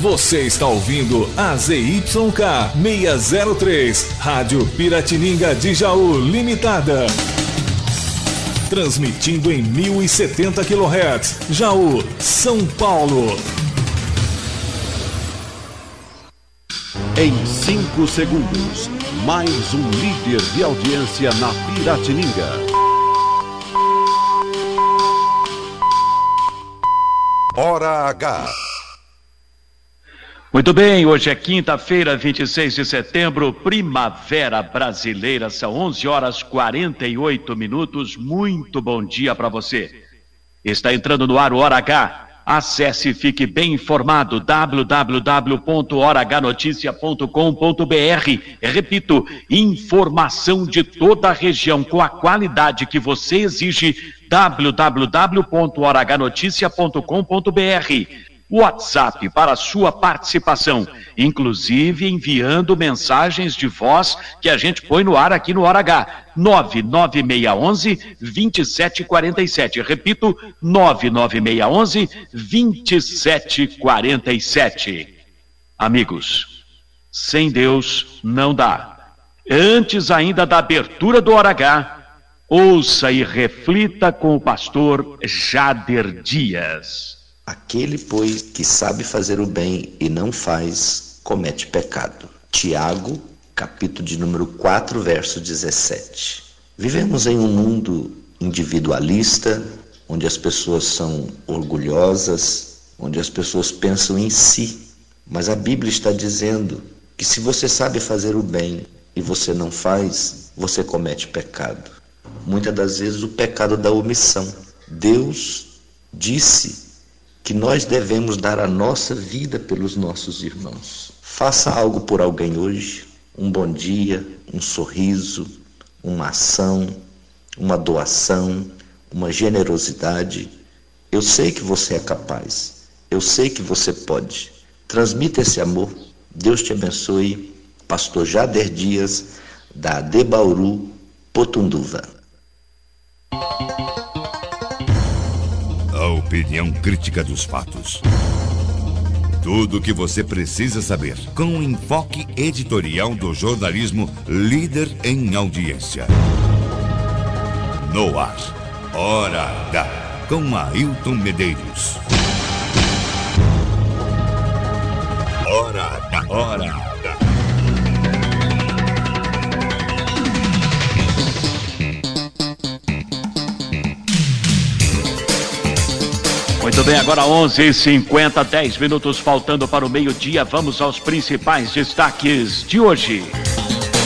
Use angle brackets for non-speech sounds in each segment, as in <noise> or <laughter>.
Você está ouvindo a ZYK 603, Rádio Piratininga de Jaú Limitada. Transmitindo em 1070 kHz, Jaú, São Paulo. Em 5 segundos, mais um líder de audiência na Piratininga. Hora H. Muito bem, hoje é quinta-feira, 26 de setembro, primavera brasileira, são 11 horas 48 minutos. Muito bom dia para você. Está entrando no ar o Hora H. Acesse e fique bem informado www.horahnoticia.com.br. Repito, informação de toda a região com a qualidade que você exige www.horahnoticia.com.br. WhatsApp para sua participação, inclusive enviando mensagens de voz que a gente põe no ar aqui no Hora H. 99611 2747. Repito, 99611 2747. Amigos, sem Deus não dá. Antes ainda da abertura do Hora H, ouça e reflita com o pastor Jader Dias. Aquele, pois, que sabe fazer o bem e não faz, comete pecado. Tiago, capítulo de número 4, verso 17. Vivemos em um mundo individualista, onde as pessoas são orgulhosas, onde as pessoas pensam em si. Mas a Bíblia está dizendo que se você sabe fazer o bem e você não faz, você comete pecado. Muitas das vezes o pecado da omissão. Deus disse que nós devemos dar a nossa vida pelos nossos irmãos. Faça algo por alguém hoje, um bom dia, um sorriso, uma ação, uma doação, uma generosidade. Eu sei que você é capaz, eu sei que você pode. Transmita esse amor. Deus te abençoe. Pastor Jader Dias, da Debauru, Potunduva. Opinião crítica dos fatos. Tudo o que você precisa saber com o enfoque editorial do jornalismo líder em audiência. No ar, Hora H, com Ailton Medeiros. Hora H, Hora H. Muito bem, agora 11h50, 10 minutos faltando para o meio-dia. Vamos aos principais destaques de hoje.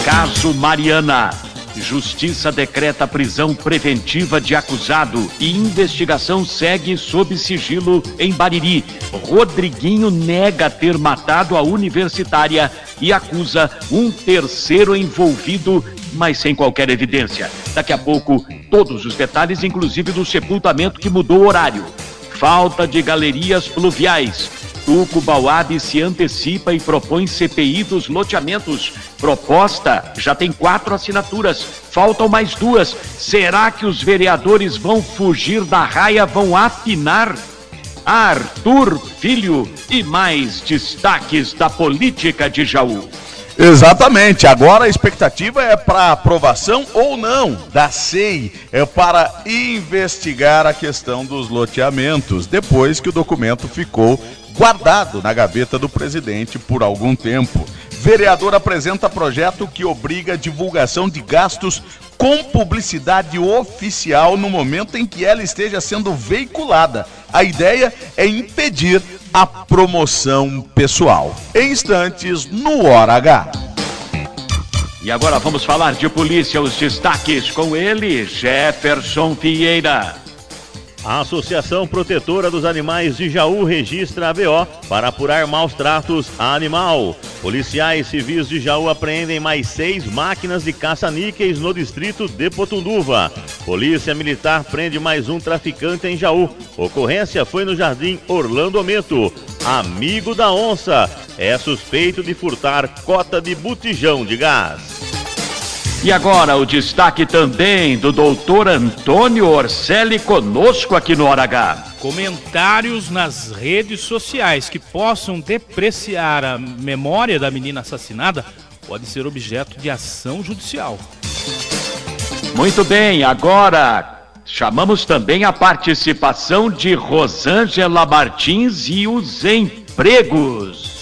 Caso Mariana. Justiça decreta prisão preventiva de acusado e investigação segue sob sigilo em Bariri. Rodriguinho nega ter matado a universitária e acusa um terceiro envolvido, mas sem qualquer evidência. Daqui a pouco, todos os detalhes, inclusive do sepultamento que mudou o horário falta de galerias pluviais. Tuco Bauab se antecipa e propõe CPI dos loteamentos. Proposta já tem quatro assinaturas, faltam mais duas. Será que os vereadores vão fugir da raia, vão afinar? Arthur Filho e mais destaques da política de Jaú. Exatamente. Agora a expectativa é para aprovação ou não da SEI é para investigar a questão dos loteamentos, depois que o documento ficou guardado na gaveta do presidente por algum tempo. Vereador apresenta projeto que obriga a divulgação de gastos com publicidade oficial no momento em que ela esteja sendo veiculada. A ideia é impedir a promoção pessoal. Em instantes, no Hora H. E agora vamos falar de polícia, os destaques com ele, Jefferson Vieira. A Associação Protetora dos Animais de Jaú registra a BO para apurar maus tratos a animal. Policiais civis de Jaú apreendem mais seis máquinas de caça-níqueis no distrito de Potunduva. Polícia Militar prende mais um traficante em Jaú. Ocorrência foi no Jardim Orlando Amento. Amigo da onça é suspeito de furtar cota de botijão de gás. E agora o destaque também do doutor Antônio Orselli conosco aqui no Hora H. Comentários nas redes sociais que possam depreciar a memória da menina assassinada pode ser objeto de ação judicial. Muito bem, agora chamamos também a participação de Rosângela Martins e os empregos.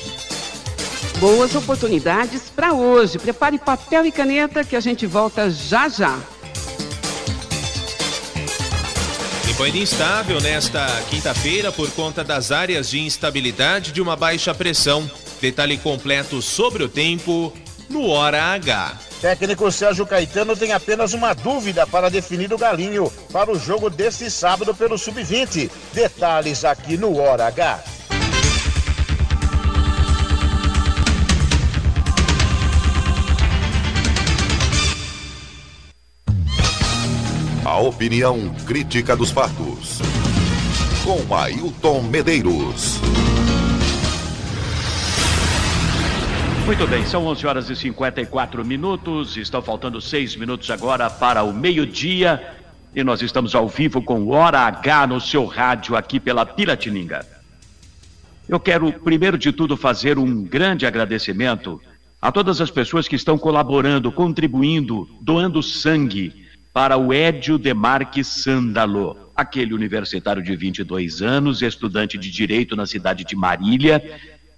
Boas oportunidades para hoje. Prepare papel e caneta que a gente volta já já. Tempo ainda instável nesta quinta-feira por conta das áreas de instabilidade de uma baixa pressão. Detalhe completo sobre o tempo no Hora H. Técnico Sérgio Caetano tem apenas uma dúvida para definir o Galinho para o jogo deste sábado pelo Sub-20. Detalhes aqui no Hora H. A opinião crítica dos fatos. Com Ailton Medeiros. Muito bem, são 11 horas e 54 minutos. Estão faltando seis minutos agora para o meio-dia. E nós estamos ao vivo com Hora H no seu rádio aqui pela Piratininga. Eu quero, primeiro de tudo, fazer um grande agradecimento a todas as pessoas que estão colaborando, contribuindo, doando sangue para o Édio Demarque Sandalo, aquele universitário de 22 anos, estudante de direito na cidade de Marília,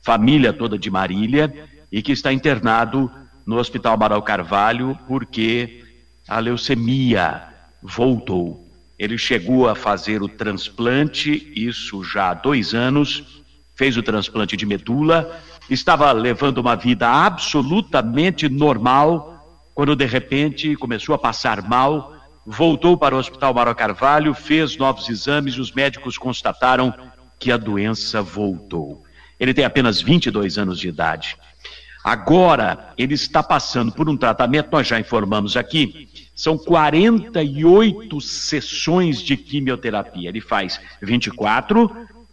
família toda de Marília e que está internado no Hospital Amaral Carvalho porque a leucemia voltou. Ele chegou a fazer o transplante, isso já há dois anos, fez o transplante de medula, estava levando uma vida absolutamente normal, quando de repente começou a passar mal, voltou para o Hospital Amaral Carvalho, fez novos exames e os médicos constataram que a doença voltou. Ele tem apenas 22 anos de idade. Agora, ele está passando por um tratamento, nós já informamos aqui, são 48 sessões de quimioterapia. Ele faz 24,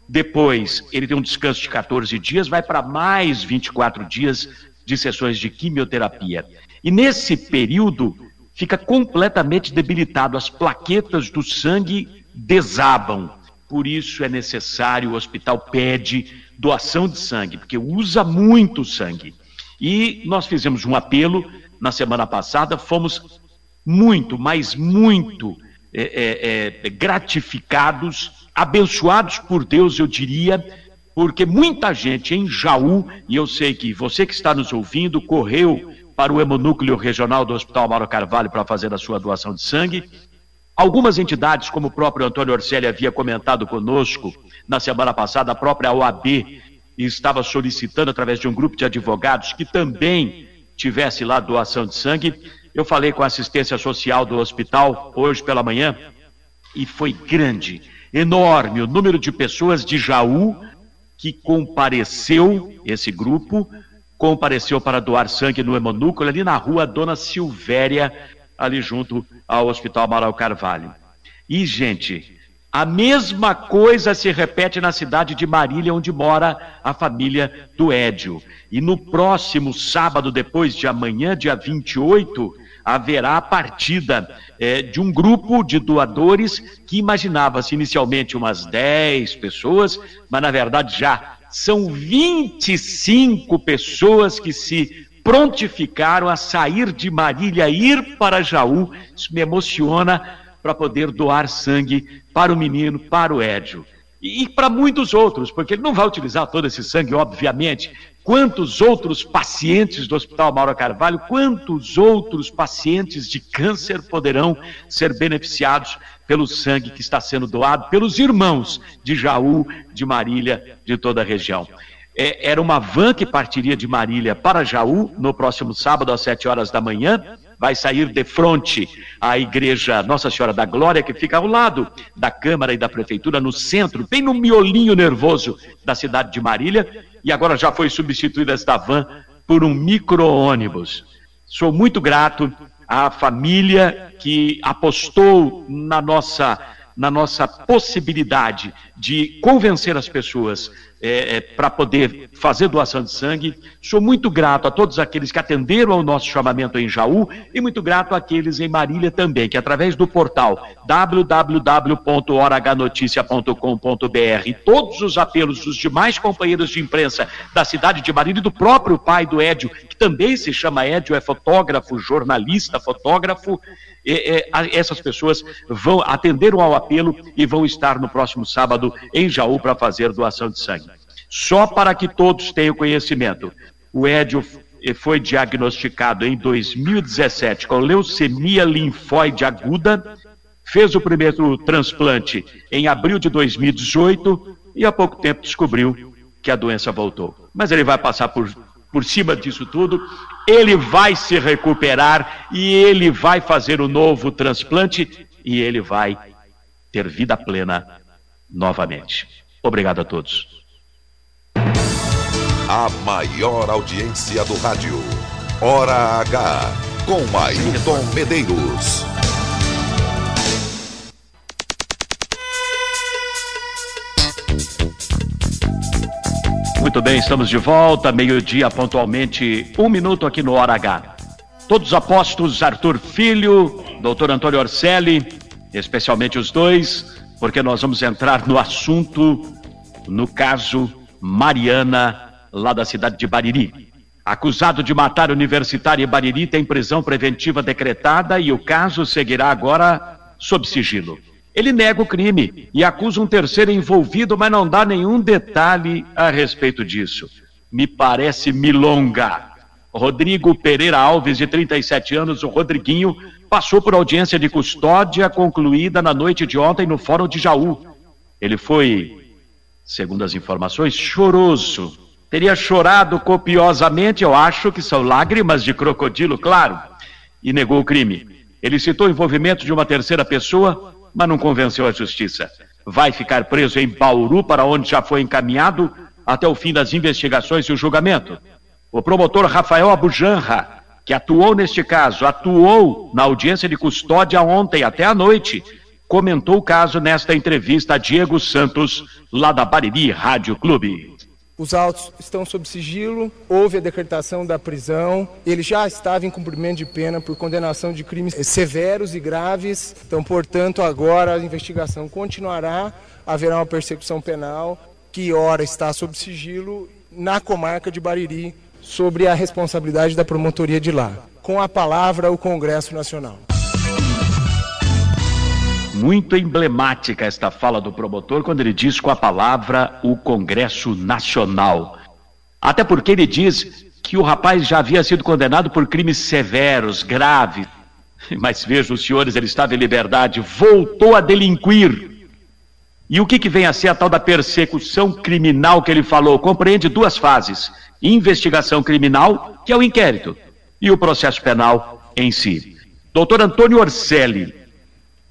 depois ele tem um descanso de 14 dias, vai para mais 24 dias de sessões de quimioterapia. E nesse período, fica completamente debilitado, as plaquetas do sangue desabam. Por isso é necessário, o hospital pede doação de sangue, porque usa muito sangue. E nós fizemos um apelo na semana passada, fomos muito, mas muito é, é, é, gratificados, abençoados por Deus, eu diria, porque muita gente em Jaú, e eu sei que você que está nos ouvindo, correu para o hemonúcleo regional do Hospital Mauro Carvalho para fazer a sua doação de sangue. Algumas entidades, como o próprio Antônio Orselli havia comentado conosco na semana passada, a própria OAB estava solicitando, através de um grupo de advogados, que também tivesse lá doação de sangue. Eu falei com a assistência social do hospital hoje pela manhã e foi grande, enorme o número de pessoas de Jaú que compareceu, esse grupo, compareceu para doar sangue no hemonúcleo ali na rua Dona Silvéria, ali junto ao Hospital Amaral Carvalho. E, gente, a mesma coisa se repete na cidade de Marília, onde mora a família do Édio. E no próximo sábado, depois de amanhã, dia 28, haverá a partida é, de um grupo de doadores que imaginava-se inicialmente umas 10 pessoas, mas na verdade já são 25 pessoas que se prontificaram a sair de Marília, ir para Jaú. Isso me emociona para poder doar sangue para o menino, para o Édio. E, e para muitos outros, porque ele não vai utilizar todo esse sangue, obviamente. Quantos outros pacientes do Hospital Mauro Carvalho, quantos outros pacientes de câncer poderão ser beneficiados pelo sangue que está sendo doado pelos irmãos de Jaú, de Marília, de toda a região? É, era uma van que partiria de Marília para Jaú no próximo sábado às sete horas da manhã vai sair de frente à igreja Nossa Senhora da Glória, que fica ao lado da Câmara e da Prefeitura, no centro, bem no miolinho nervoso da cidade de Marília, e agora já foi substituída esta van por um micro-ônibus. Sou muito grato à família que apostou na nossa, na nossa possibilidade de convencer as pessoas é, é, para poder fazer doação de sangue. Sou muito grato a todos aqueles que atenderam ao nosso chamamento em Jaú e muito grato àqueles em Marília também, que através do portal www.orhnoticia.com.br todos os apelos dos demais companheiros de imprensa da cidade de Marília e do próprio pai do Édio, que também se chama Édio, é fotógrafo, jornalista, fotógrafo, é, essas pessoas vão atenderam ao apelo e vão estar no próximo sábado em Jaú para fazer doação de sangue. Só para que todos tenham conhecimento, o Édio foi diagnosticado em 2017 com leucemia linfóide aguda, fez o primeiro transplante em abril de 2018 e há pouco tempo descobriu que a doença voltou. Mas ele vai passar por por cima disso tudo, ele vai se recuperar e ele vai fazer o novo transplante e ele vai ter vida plena novamente. Obrigado a todos. A maior audiência do rádio. Hora H. Com Ailton Medeiros. Muito bem, estamos de volta, meio-dia pontualmente, um minuto aqui no Hora H. Todos os apostos, Arthur Filho, doutor Antônio Orselli, especialmente os dois, porque nós vamos entrar no assunto, no caso Mariana, lá da cidade de Bariri. Acusado de matar universitário em Bariri, tem prisão preventiva decretada e o caso seguirá agora sob sigilo. Ele nega o crime e acusa um terceiro envolvido, mas não dá nenhum detalhe a respeito disso. Me parece milonga. Rodrigo Pereira Alves, de 37 anos, o Rodriguinho, passou por audiência de custódia concluída na noite de ontem no Fórum de Jaú. Ele foi, segundo as informações, choroso. Teria chorado copiosamente, eu acho que são lágrimas de crocodilo, claro, e negou o crime. Ele citou o envolvimento de uma terceira pessoa mas não convenceu a justiça. Vai ficar preso em Bauru, para onde já foi encaminhado até o fim das investigações e o julgamento. O promotor Rafael Abujanra, que atuou neste caso, atuou na audiência de custódia ontem até a noite, comentou o caso nesta entrevista a Diego Santos, lá da Bariri Rádio Clube. Os autos estão sob sigilo, houve a decretação da prisão, ele já estava em cumprimento de pena por condenação de crimes severos e graves. Então, portanto, agora a investigação continuará, haverá uma persecução penal que ora está sob sigilo na comarca de Bariri sobre a responsabilidade da promotoria de lá. Com a palavra o Congresso Nacional muito emblemática esta fala do promotor quando ele diz com a palavra o Congresso Nacional. Até porque ele diz que o rapaz já havia sido condenado por crimes severos, graves. <laughs> Mas vejam, os senhores, ele estava em liberdade, voltou a delinquir. E o que, que vem a ser a tal da persecução criminal que ele falou? Compreende duas fases: investigação criminal, que é o inquérito, e o processo penal em si. Doutor Antônio Orselli,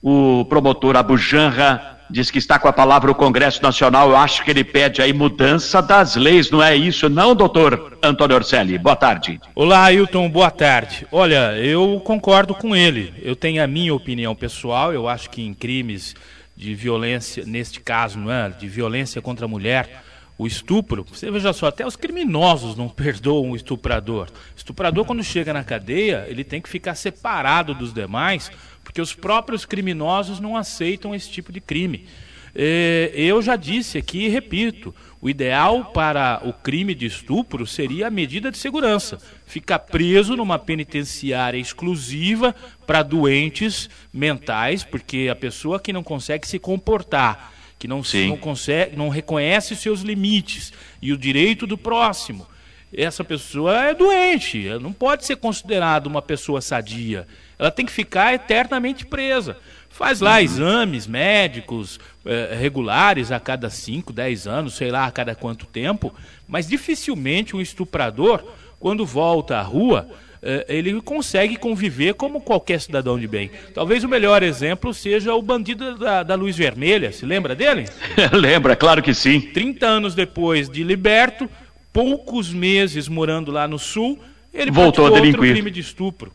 o promotor Abujanra diz que está com a palavra o Congresso Nacional. Eu acho que ele pede aí mudança das leis, não é isso, não, doutor Antônio Orselli? Boa tarde. Olá, Ailton, boa tarde. Olha, eu concordo com ele. Eu tenho a minha opinião pessoal. Eu acho que em crimes de violência, neste caso, não é? De violência contra a mulher o estupro, você veja só, até os criminosos não perdoam o estuprador. O estuprador, quando chega na cadeia, ele tem que ficar separado dos demais, porque os próprios criminosos não aceitam esse tipo de crime. É, eu já disse aqui e repito: o ideal para o crime de estupro seria a medida de segurança. Ficar preso numa penitenciária exclusiva para doentes mentais, porque a pessoa que não consegue se comportar que não, não consegue, não reconhece seus limites e o direito do próximo. Essa pessoa é doente, não pode ser considerada uma pessoa sadia. Ela tem que ficar eternamente presa. Faz lá uhum. exames médicos eh, regulares a cada 5, 10 anos, sei lá a cada quanto tempo, mas dificilmente um estuprador, quando volta à rua, eh, ele consegue conviver como qualquer cidadão de bem. Talvez o melhor exemplo seja o bandido da, da luz vermelha. Se lembra dele? <laughs> Lembra, claro que sim. 30 anos depois de liberto, poucos meses morando lá no sul, ele voltou a delinquir. outro crime de estupro.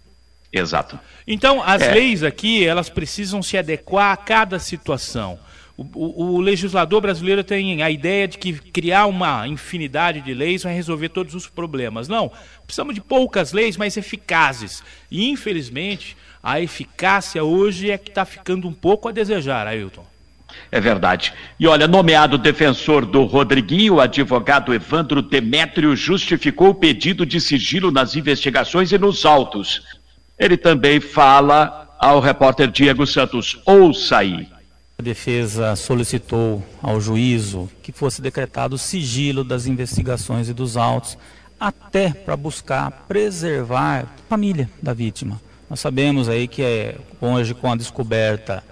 Exato. Então, as é. leis aqui, elas precisam se adequar a cada situação. O, o, o, legislador brasileiro tem a ideia de que criar uma infinidade de leis vai resolver todos os problemas. Não, precisamos de poucas leis, mas eficazes. E, infelizmente, a eficácia hoje é que está ficando um pouco a desejar, Ailton. É verdade. E olha, nomeado defensor do Rodriguinho, o advogado Evandro Demétrio justificou o pedido de sigilo nas investigações e nos autos. Ele também fala ao repórter Diego Santos. Ouça aí. A defesa solicitou ao juízo que fosse decretado sigilo das investigações e dos autos, até para buscar preservar a família da vítima. Nós sabemos aí que é, hoje com a descoberta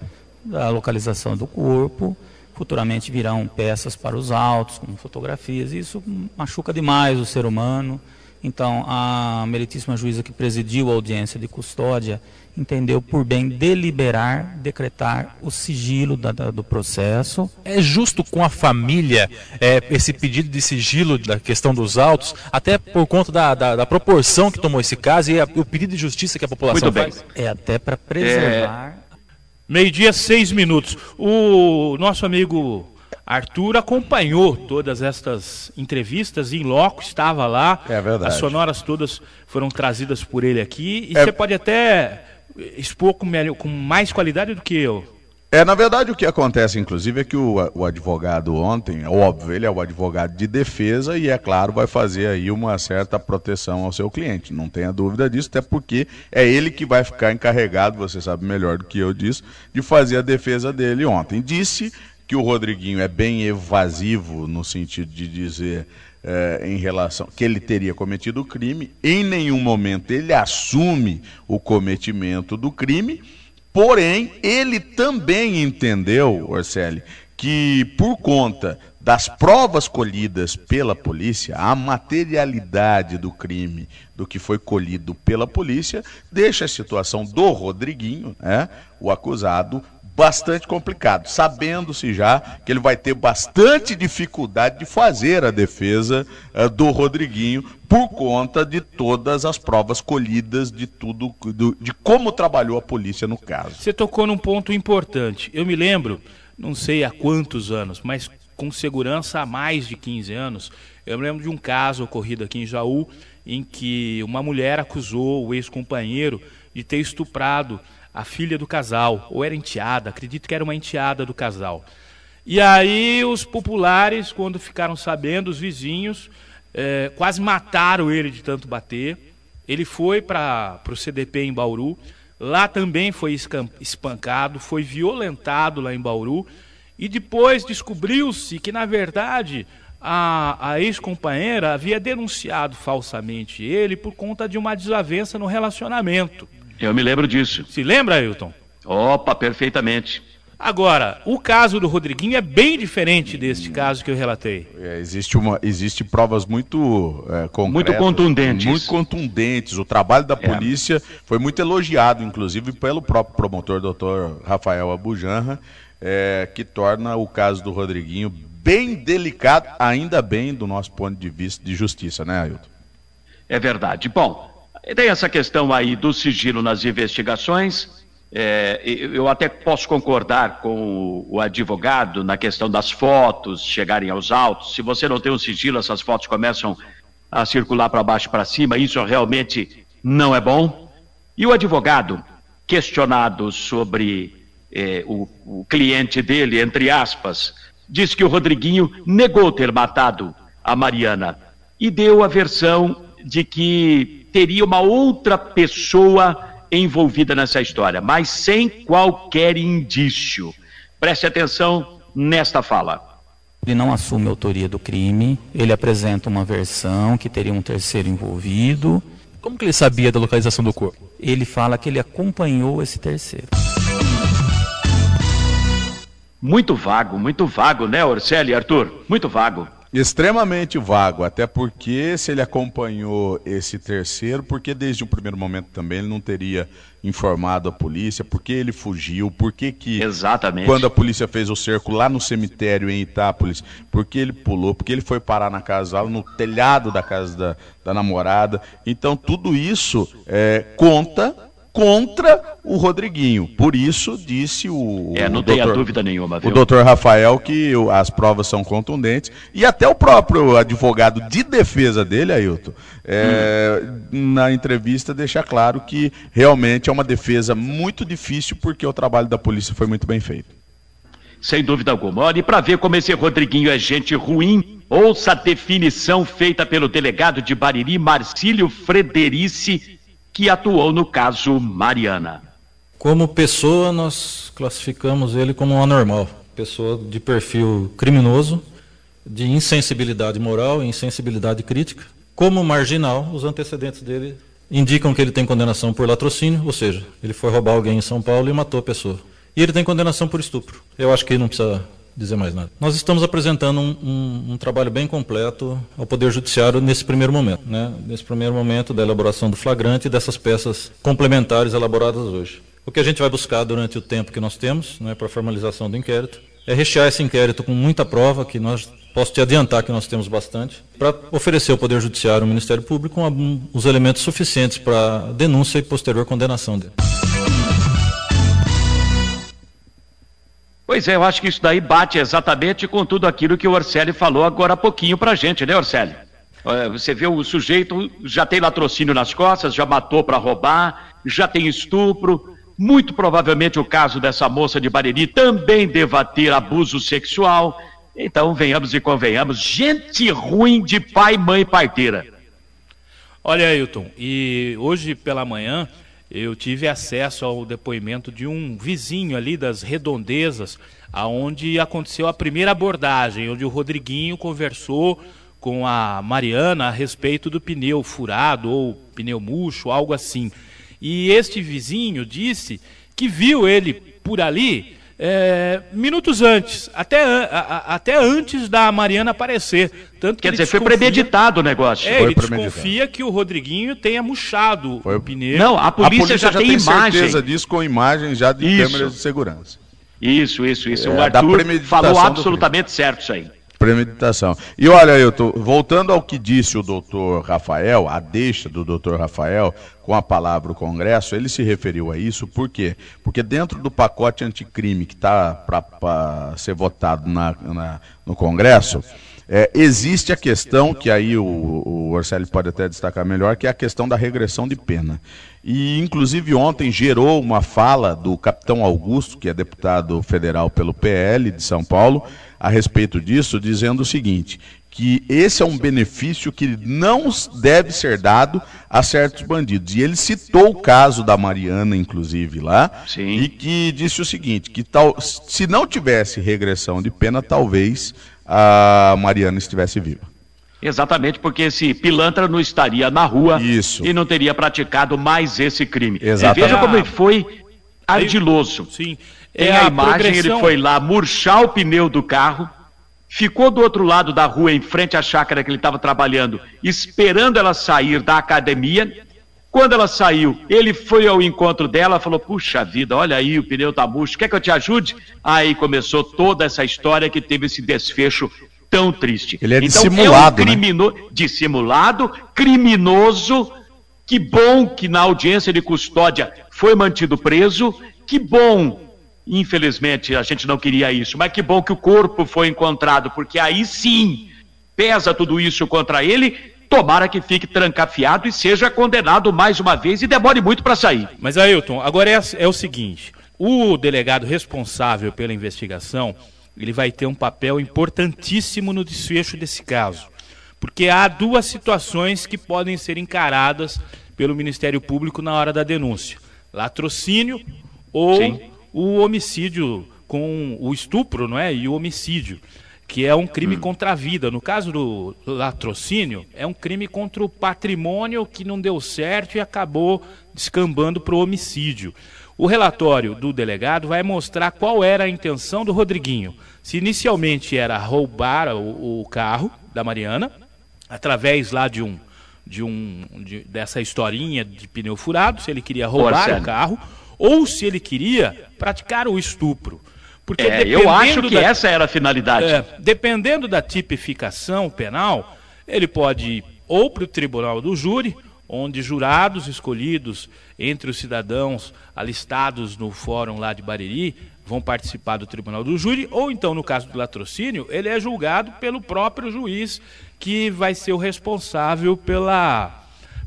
da localização do corpo, futuramente virão peças para os autos, como fotografias, isso machuca demais o ser humano. Então, a meritíssima juíza que presidiu a audiência de custódia entendeu por bem deliberar, decretar o sigilo da, da, do processo. É justo com a família é, esse pedido de sigilo da questão dos autos, até por conta da, da, da proporção que tomou esse caso e a, o pedido de justiça que a população Muito faz? Bem. É até para preservar. É... Meio-dia, seis minutos. O nosso amigo Arthur acompanhou todas estas entrevistas em loco, estava lá. É verdade. As sonoras todas foram trazidas por ele aqui e é... você pode até expor com, melhor, com mais qualidade do que eu. É, na verdade, o que acontece, inclusive, é que o, o advogado ontem, é óbvio, ele é o advogado de defesa e, é claro, vai fazer aí uma certa proteção ao seu cliente. Não tenha dúvida disso, até porque é ele que vai ficar encarregado, você sabe melhor do que eu disso, de fazer a defesa dele ontem. Disse que o Rodriguinho é bem evasivo no sentido de dizer é, em relação que ele teria cometido o crime. Em nenhum momento ele assume o cometimento do crime. Porém, ele também entendeu, Orcelli, que por conta das provas colhidas pela polícia, a materialidade do crime, do que foi colhido pela polícia, deixa a situação do Rodriguinho, né, o acusado, bastante complicado, sabendo-se já que ele vai ter bastante dificuldade de fazer a defesa uh, do Rodriguinho por conta de todas as provas colhidas de tudo, do, de como trabalhou a polícia no caso. Você tocou num ponto importante. Eu me lembro, não sei há quantos anos, mas com segurança há mais de 15 anos, eu me lembro de um caso ocorrido aqui em Jaú, em que uma mulher acusou o ex-companheiro de ter estuprado a filha do casal, ou era enteada, acredito que era uma enteada do casal. E aí os populares, quando ficaram sabendo, os vizinhos, é, quase mataram ele de tanto bater. Ele foi para o CDP em Bauru, lá também foi espancado, foi violentado lá em Bauru, e depois descobriu-se que, na verdade, a, a ex-companheira havia denunciado falsamente ele por conta de uma desavença no relacionamento. Eu me lembro disso. Se lembra, Ailton? Opa, perfeitamente. Agora, o caso do Rodriguinho é bem diferente deste caso que eu relatei. É, existe, uma, existe provas muito é, concretas. Muito contundentes. Muito contundentes. O trabalho da é. polícia foi muito elogiado, inclusive, pelo próprio promotor, doutor Rafael Abujanra, é, que torna o caso do Rodriguinho bem delicado, ainda bem do nosso ponto de vista de justiça, né, Ailton? É verdade. Bom, tem essa questão aí do sigilo nas investigações. É, eu até posso concordar com o advogado na questão das fotos chegarem aos autos. Se você não tem um sigilo, essas fotos começam a circular para baixo para cima. Isso realmente não é bom. E o advogado, questionado sobre é, o, o cliente dele, entre aspas, disse que o Rodriguinho negou ter matado a Mariana e deu a versão de que teria uma outra pessoa envolvida nessa história, mas sem qualquer indício. Preste atenção nesta fala. Ele não assume a autoria do crime, ele apresenta uma versão que teria um terceiro envolvido. Como que ele sabia da localização do corpo? Ele fala que ele acompanhou esse terceiro. Muito vago, muito vago, né, Orcelli e Arthur? Muito vago. Extremamente vago, até porque se ele acompanhou esse terceiro, porque desde o primeiro momento também ele não teria informado a polícia, porque ele fugiu, porque que Exatamente. quando a polícia fez o cerco lá no cemitério em Itápolis, porque ele pulou, porque ele foi parar na casa, no telhado da casa da, da namorada. Então tudo isso é, conta contra o Rodriguinho. Por isso disse o. É, não o tenha doutor, dúvida nenhuma, viu? O doutor Rafael que as provas são contundentes. E até o próprio advogado de defesa dele, Ailton, é, na entrevista deixa claro que realmente é uma defesa muito difícil porque o trabalho da polícia foi muito bem feito. Sem dúvida alguma. Olha, e para ver como esse Rodriguinho é gente ruim, ouça a definição feita pelo delegado de Bariri, Marcílio Frederici, que atuou no caso Mariana. Como pessoa, nós classificamos ele como um anormal. Pessoa de perfil criminoso, de insensibilidade moral e insensibilidade crítica. Como marginal, os antecedentes dele indicam que ele tem condenação por latrocínio, ou seja, ele foi roubar alguém em São Paulo e matou a pessoa. E ele tem condenação por estupro. Eu acho que não precisa dizer mais nada. Nós estamos apresentando um, um- um trabalho bem completo ao Poder Judiciário nesse primeiro momento, né? nesse primeiro momento da elaboração do flagrante e dessas peças complementares elaboradas hoje. O que a gente vai buscar durante o tempo que nós temos, né, para a formalização do inquérito, é rechear esse inquérito com muita prova, que nós posso te adiantar que nós temos bastante, para oferecer ao Poder Judiciário e ao Ministério Público um- os elementos suficientes para denúncia e posterior condenação dele. Pois é, eu acho que isso daí bate exatamente com tudo aquilo que o Orcelli falou agora há pouquinho pra gente, né, Orcelli? Eh, Você vê o sujeito já tem latrocínio nas costas, já matou para roubar, já tem estupro. Muito provavelmente o caso dessa moça de Bariri também deva ter abuso sexual. Então, venhamos e convenhamos, gente ruim de pai, mãe e parteira. Olha, Ailton, e hoje pela manhã eu tive acesso ao depoimento de um vizinho ali das redondezas, aonde aconteceu a primeira abordagem, onde o Rodriguinho conversou com a Mariana a respeito do pneu furado ou pneu murcho, algo assim. E este vizinho disse que viu ele por ali é, minutos antes, até, a- a- até antes da Mariana aparecer. Tanto que Quer dizer, foi premeditado o negócio. É, Foi ele desconfia que o Rodriguinho tenha murchado o pneu. Não, a polícia já tem imagem. certeza disso com imagens já de Isso. câmeras de segurança. Isso, isso, isso. É, o Arthur falou absolutamente certo isso aí. Premeditação. E olha, eu tô voltando ao que disse o doutor Rafael, a deixa do doutor Rafael com a palavra o Congresso, ele se referiu a isso, por quê? Porque dentro do pacote anticrime que está para ser votado na- na- no Congresso, é, existe a questão, que aí o, o Orcelli pode até destacar melhor, que é a questão da regressão de pena. E, inclusive, ontem gerou uma fala do capitão Augusto, que é deputado federal pelo PL de São Paulo, a respeito disso, dizendo o seguinte: que esse é um benefício que não deve ser dado a certos bandidos. E ele citou o caso da Mariana, inclusive, lá, e que disse o seguinte: que tal, se não tivesse regressão de pena, talvez a Mariana estivesse viva. Exatamente, porque esse pilantra não estaria na rua Isso. e não teria praticado mais esse crime. Exatamente. E veja como ele foi ardiloso. Sim. Tem É a, a imagem, progressão- ele foi lá murchar o pneu do carro, ficou do outro lado da rua, em frente à chácara que ele estava trabalhando, esperando ela sair da academia. Quando ela saiu, ele foi ao encontro dela, falou: Puxa vida, olha aí, o pneu tá murcho, quer que eu te ajude? Aí começou toda essa história que teve esse desfecho tão triste. Ele é então, dissimulado, é um né? crimino... dissimulado, criminoso. Que bom que na audiência de custódia foi mantido preso. Que bom Infelizmente, a gente não queria isso, mas que bom que o corpo foi encontrado, porque aí sim pesa tudo isso contra ele. Tomara que fique trancafiado e seja condenado mais uma vez e demore muito para sair. Mas Ailton, agora é, é o seguinte: o delegado responsável pela investigação ele vai ter um papel importantíssimo no desfecho desse caso, porque há duas situações que podem ser encaradas pelo Ministério Público na hora da denúncia: latrocínio ou Sim. O homicídio com o estupro, não é? E o homicídio, que é um crime contra a vida. No caso do latrocínio, é um crime contra o patrimônio que não deu certo e acabou descambando para o homicídio. O relatório do delegado vai mostrar qual era a intenção do Rodriguinho. Se inicialmente era roubar o, o carro da Mariana, através lá de um de um de- dessa historinha de pneu furado, se ele queria roubar o carro, ou se ele queria praticar o estupro. Porque É, eu acho que da- essa era a finalidade. é, dependendo da tipificação penal, ele pode ir ou para o tribunal do júri onde jurados escolhidos entre os cidadãos alistados no fórum lá de Bariri vão participar do tribunal do júri, ou então, no caso do latrocínio, ele é julgado pelo próprio juiz, que vai ser o responsável pela,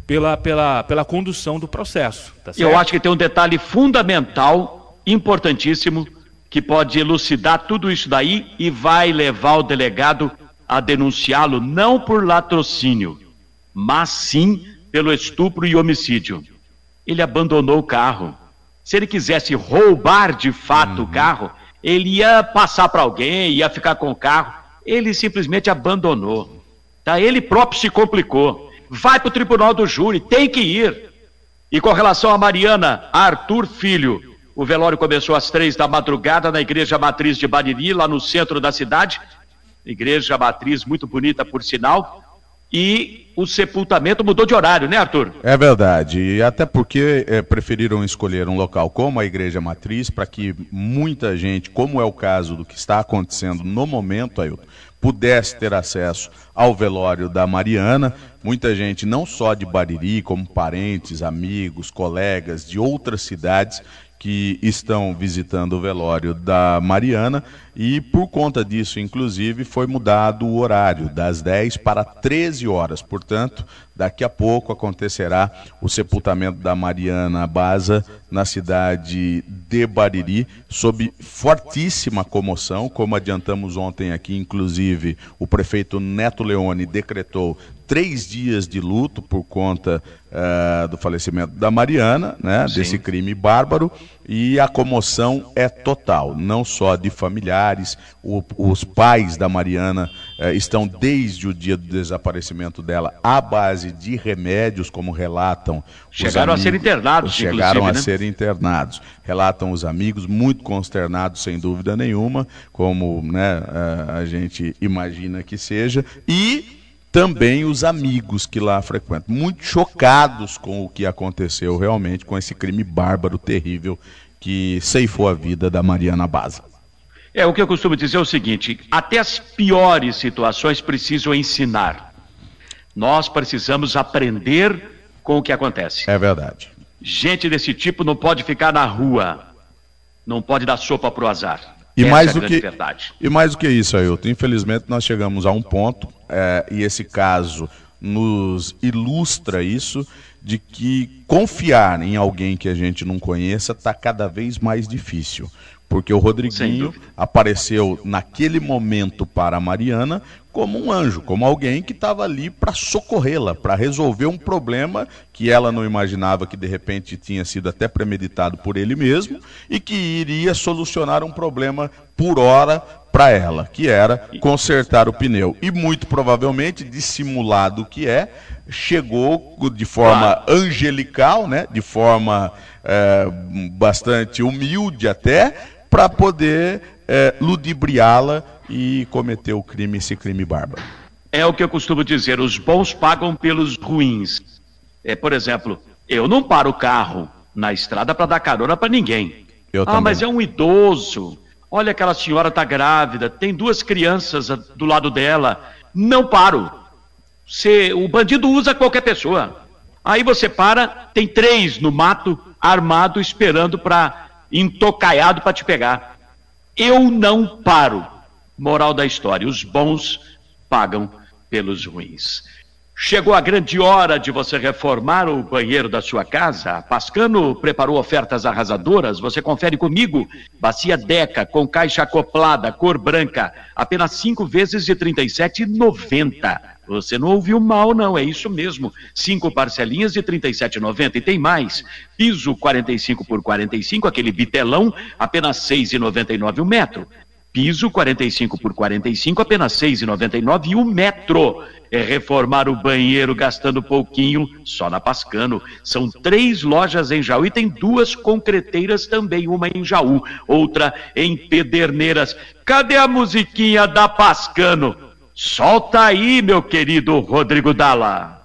pela, pela, pela condução do processo. Tá Eu acho que tem um detalhe fundamental, importantíssimo, que pode elucidar tudo isso daí e vai levar o delegado a denunciá-lo não por latrocínio, mas sim pelo estupro e homicídio. Ele abandonou o carro. Se ele quisesse roubar de fato uhum. o carro, ele ia passar para alguém, ia ficar com o carro. Ele simplesmente abandonou. Tá? Ele próprio se complicou. Vai para o tribunal do júri, tem que ir. E com relação a Mariana Arthur Filho, o velório começou às três da madrugada na Igreja Matriz de Bariri, lá no centro da cidade. Igreja Matriz, muito bonita por sinal e o sepultamento mudou de horário, né, Arthur? É verdade, e até porque é, preferiram escolher um local como a Igreja Matriz para que muita gente, como é o caso do que está acontecendo no momento, Ailton, pudesse ter acesso ao velório da Mariana. Muita gente, não só de Bariri, como parentes, amigos, colegas de outras cidades, que estão visitando o velório da Mariana e por conta disso, inclusive, foi mudado o horário das 10 para 13 horas. Portanto, daqui a pouco acontecerá o sepultamento da Mariana Baza na cidade de Bariri, sob fortíssima comoção, como adiantamos ontem aqui, inclusive, o prefeito Neto Leone decretou três dias de luto por conta uh, do falecimento da Mariana, né, desse crime bárbaro, e a comoção é total, não só de familiares, o, os pais da Mariana uh, estão desde o dia do desaparecimento dela à base de remédios, como relatam. Chegaram amigos, a ser internados, Chegaram a né? ser internados. Relatam os amigos, muito consternados, sem dúvida nenhuma, como né, uh, a gente imagina que seja, e também os amigos que lá frequentam, muito chocados com o que aconteceu realmente com esse crime bárbaro, terrível, que ceifou a vida da Mariana Baza. É, o que eu costumo dizer é o seguinte: até as piores situações precisam ensinar. Nós precisamos aprender com o que acontece. É verdade. Gente desse tipo não pode ficar na rua, não pode dar sopa para o azar. E Essa mais, é do que, verdade. e mais do que isso, Ailton, infelizmente nós chegamos a um ponto, é, e esse caso nos ilustra isso, de que confiar em alguém que a gente não conheça está cada vez mais difícil. Porque o Rodriguinho apareceu naquele momento para a Mariana como um anjo, como alguém que estava ali para socorrê-la, para resolver um problema que ela não imaginava que de repente tinha sido até premeditado por ele mesmo e que iria solucionar um problema por hora para ela, que era consertar o pneu. E muito provavelmente, dissimulado que é, chegou de forma angelical, né, de forma é, bastante humilde até, para poder é, ludibriá-la e cometer o crime, esse crime bárbaro. É o que eu costumo dizer: os bons pagam pelos ruins. É, por exemplo, eu não paro o carro na estrada para dar carona para ninguém. Eu ah, também. mas é um idoso. Olha, aquela senhora está grávida, tem duas crianças do lado dela. Não paro. Você, o bandido usa qualquer pessoa. Aí você para, tem três no mato, armado, esperando para intocaiado para te pegar. Eu não paro. Moral da história: os bons pagam pelos ruins. Chegou a grande hora de você reformar o banheiro da sua casa? Pascano preparou ofertas arrasadoras. Você confere comigo. Bacia Deca com caixa acoplada, cor branca, apenas cinco vezes de R$ 37,90. Você não ouviu mal, não, é isso mesmo. Cinco parcelinhas de R$ 37,90 e tem mais. Piso 45 por 45, aquele bitelão, apenas R$ 6,99 o metro. Piso 45 por 45, apenas 6,99 e o metro. É reformar o banheiro gastando pouquinho só na Pascano. São três lojas em Jaú e tem duas concreteiras também, uma em Jaú, outra em Pederneiras. Cadê a musiquinha da Pascano? Solta aí, meu querido Rodrigo Dalla.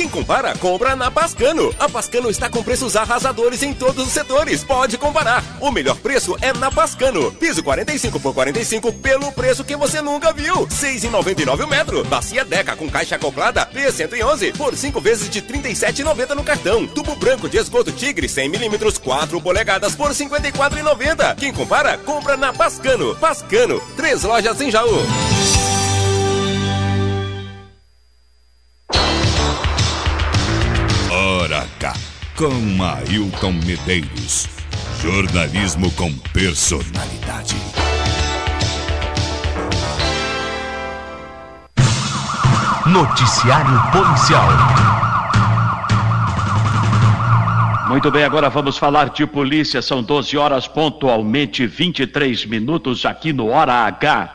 Quem compara, compra na Pascano. A Pascano está com preços arrasadores em todos os setores. Pode comparar. O melhor preço é na Pascano. Piso 45 por 45 pelo preço que você nunca viu. 6,99 o metro. Bacia Deca com caixa acoplada P111 por 5 vezes de 37,90 no cartão. Tubo branco de esgoto Tigre 100 milímetros 4 polegadas por 54,90. Quem compara, compra na Pascano. Pascano, três lojas em Jaú. H, com Ailton Medeiros. Jornalismo com personalidade. Noticiário Policial. Muito bem, agora vamos falar de polícia. São 12 horas pontualmente, 23 minutos aqui no Hora H.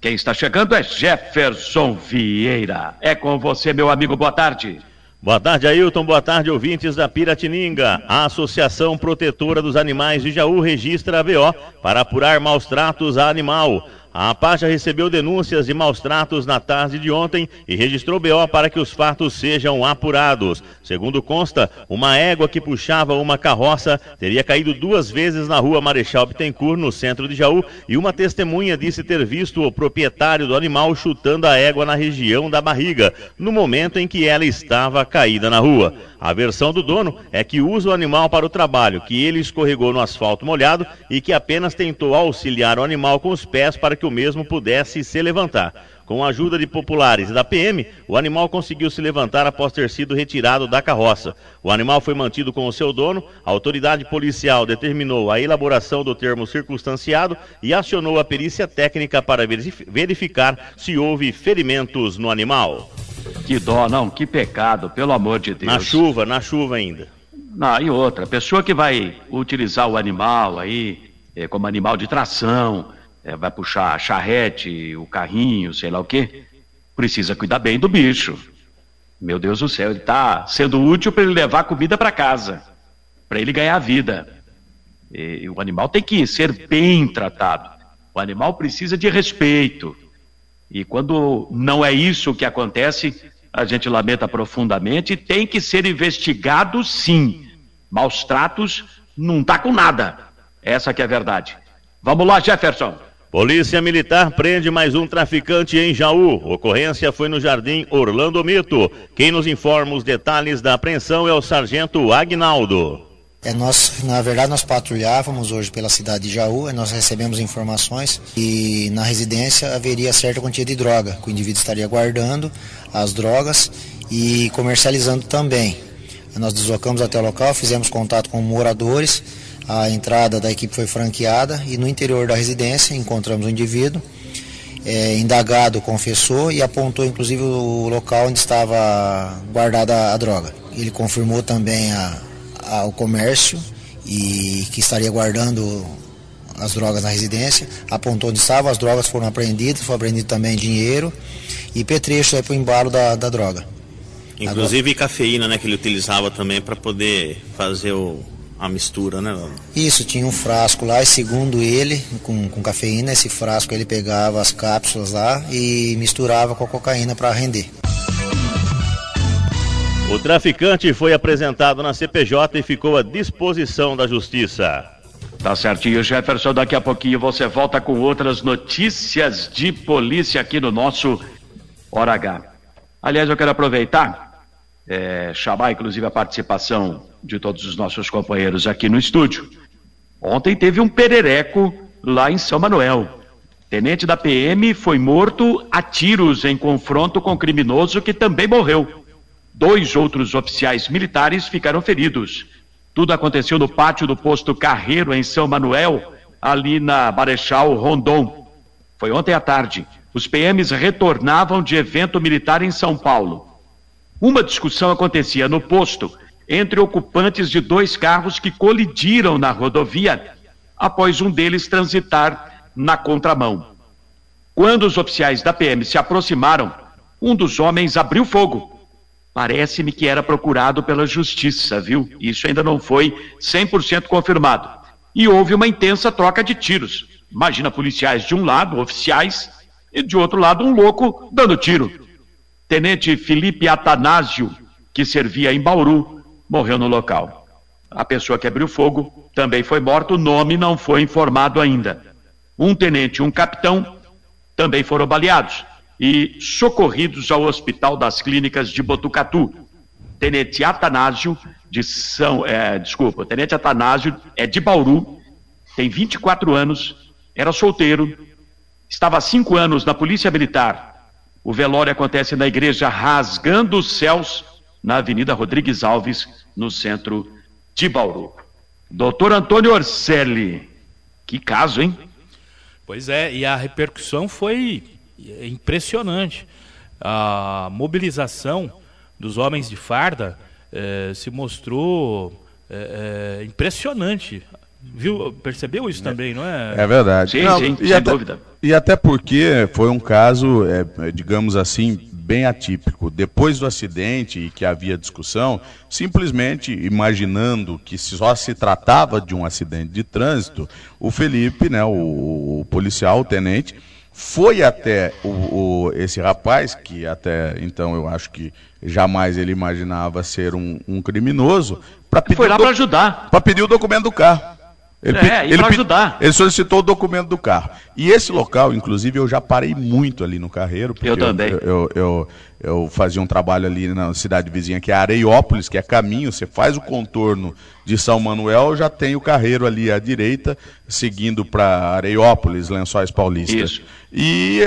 Quem está chegando é Jefferson Vieira. É com você, meu amigo. Boa tarde. Boa tarde, Ailton. Boa tarde, ouvintes da Piratininga. A Associação Protetora dos Animais de Jaú registra a BO para apurar maus tratos a animal. A APA já recebeu denúncias de maus tratos na tarde de ontem e registrou BO para que os fatos sejam apurados. Segundo consta, uma égua que puxava uma carroça teria caído duas vezes na rua Marechal Bittencourt, no centro de Jaú, e uma testemunha disse ter visto o proprietário do animal chutando a égua na região da barriga, no momento em que ela estava caída na rua. A versão do dono é que usa o animal para o trabalho, que ele escorregou no asfalto molhado e que apenas tentou auxiliar o animal com os pés para que o mesmo pudesse se levantar. Com a ajuda de populares e da PM, o animal conseguiu se levantar após ter sido retirado da carroça. O animal foi mantido com o seu dono, a autoridade policial determinou a elaboração do termo circunstanciado e acionou a perícia técnica para verificar se houve ferimentos no animal. Que dó, não, que pecado, pelo amor de Deus. Na chuva, na chuva ainda. Não, e outra, pessoa que vai utilizar o animal aí é, como animal de tração, é, vai puxar a charrete, o carrinho, sei lá o quê, precisa cuidar bem do bicho. Meu Deus do céu, ele está sendo útil para ele levar comida para casa, para ele ganhar vida. E, o animal tem que ser bem tratado. O animal precisa de respeito. E quando não é isso que acontece, a gente lamenta profundamente. Tem que ser investigado, sim. Maus tratos não tá com nada. Essa que é a verdade. Vamos lá, Jefferson. Polícia Militar prende mais um traficante em Jaú. Ocorrência foi no Jardim Orlando Mito. Quem nos informa os detalhes da apreensão é o Sargento Agnaldo. É, nós, na verdade, nós patrulhávamos hoje pela cidade de Jaú, nós recebemos informações e na residência haveria certa quantia de droga, que o indivíduo estaria guardando as drogas e comercializando também. Nós deslocamos até o local, fizemos contato com moradores, a entrada da equipe foi franqueada e no interior da residência encontramos um indivíduo. É, indagado confessou e apontou inclusive o local onde estava guardada a droga. Ele confirmou também a, a, o comércio e que estaria guardando as drogas na residência, apontou onde estavam, as drogas foram apreendidas, foi apreendido também dinheiro e petrecho para o embalo da, da droga. Inclusive cafeína, né, que ele utilizava também para poder fazer o, a mistura, né? Isso, tinha um frasco lá e segundo ele, com, com cafeína, esse frasco ele pegava as cápsulas lá e misturava com a cocaína para render. O traficante foi apresentado na CPJ e ficou à disposição da justiça. Tá certinho, Jefferson. Daqui a pouquinho você volta com outras notícias de polícia aqui no nosso Hora H. Aliás, eu quero aproveitar, é, chamar inclusive a participação de todos os nossos companheiros aqui no estúdio. Ontem teve um perereco lá em São Manuel. Tenente da PM foi morto a tiros em confronto com criminoso que também morreu. Dois outros oficiais militares ficaram feridos. Tudo aconteceu no pátio do posto Carreiro, em São Manuel, ali na Marechal Rondon. Foi ontem à tarde. Os PMs retornavam de evento militar em São Paulo. Uma discussão acontecia no posto entre ocupantes de dois carros que colidiram na rodovia após um deles transitar na contramão. Quando os oficiais da PM se aproximaram, um dos homens abriu fogo. Parece-me que era procurado pela justiça, viu? Isso ainda não foi 100% confirmado. E houve uma intensa troca de tiros. Imagina policiais de um lado, oficiais, e de outro lado um louco dando tiro. Tenente Felipe Atanásio que servia em Bauru, morreu no local. A pessoa que abriu fogo também foi morta, o nome não foi informado ainda. Um tenente e um capitão também foram baleados e socorridos ao Hospital das Clínicas de Botucatu. Tenente Atanásio de São, é, desculpa, Tenente Atanásio é de Bauru, tem 24 anos, era solteiro, estava há cinco anos na Polícia Militar. O velório acontece na igreja Rasgando os Céus, na Avenida Rodrigues Alves, no centro de Bauru. Doutor Antônio Orselli, que caso, hein? Pois é, e a repercussão foi impressionante. A mobilização dos homens de farda eh, se mostrou eh, eh, impressionante. Viu? Percebeu isso também, não é? É verdade. Sim, Não, sim, e sem até, dúvida. E até porque foi um caso, é, digamos assim, bem atípico. Depois do acidente e que havia discussão, simplesmente imaginando que só se tratava de um acidente de trânsito, o Felipe, né, o, o policial, o tenente, foi até o, o- esse rapaz, que até então eu acho que jamais ele imaginava ser um, um criminoso, para pedir Foi lá para ajudar. para pedir o documento do carro. Ele, É, ele ajudar. ele solicitou o documento do carro. E esse local, inclusive, eu já parei muito ali no Carreiro. Eu também. Eu, eu, eu- eu fazia um trabalho ali na cidade vizinha, que é Areiópolis, que é caminho. Você faz o contorno de São Manuel, já tem o Carreiro ali à direita, seguindo para Areiópolis, Lençóis Paulista. Isso. E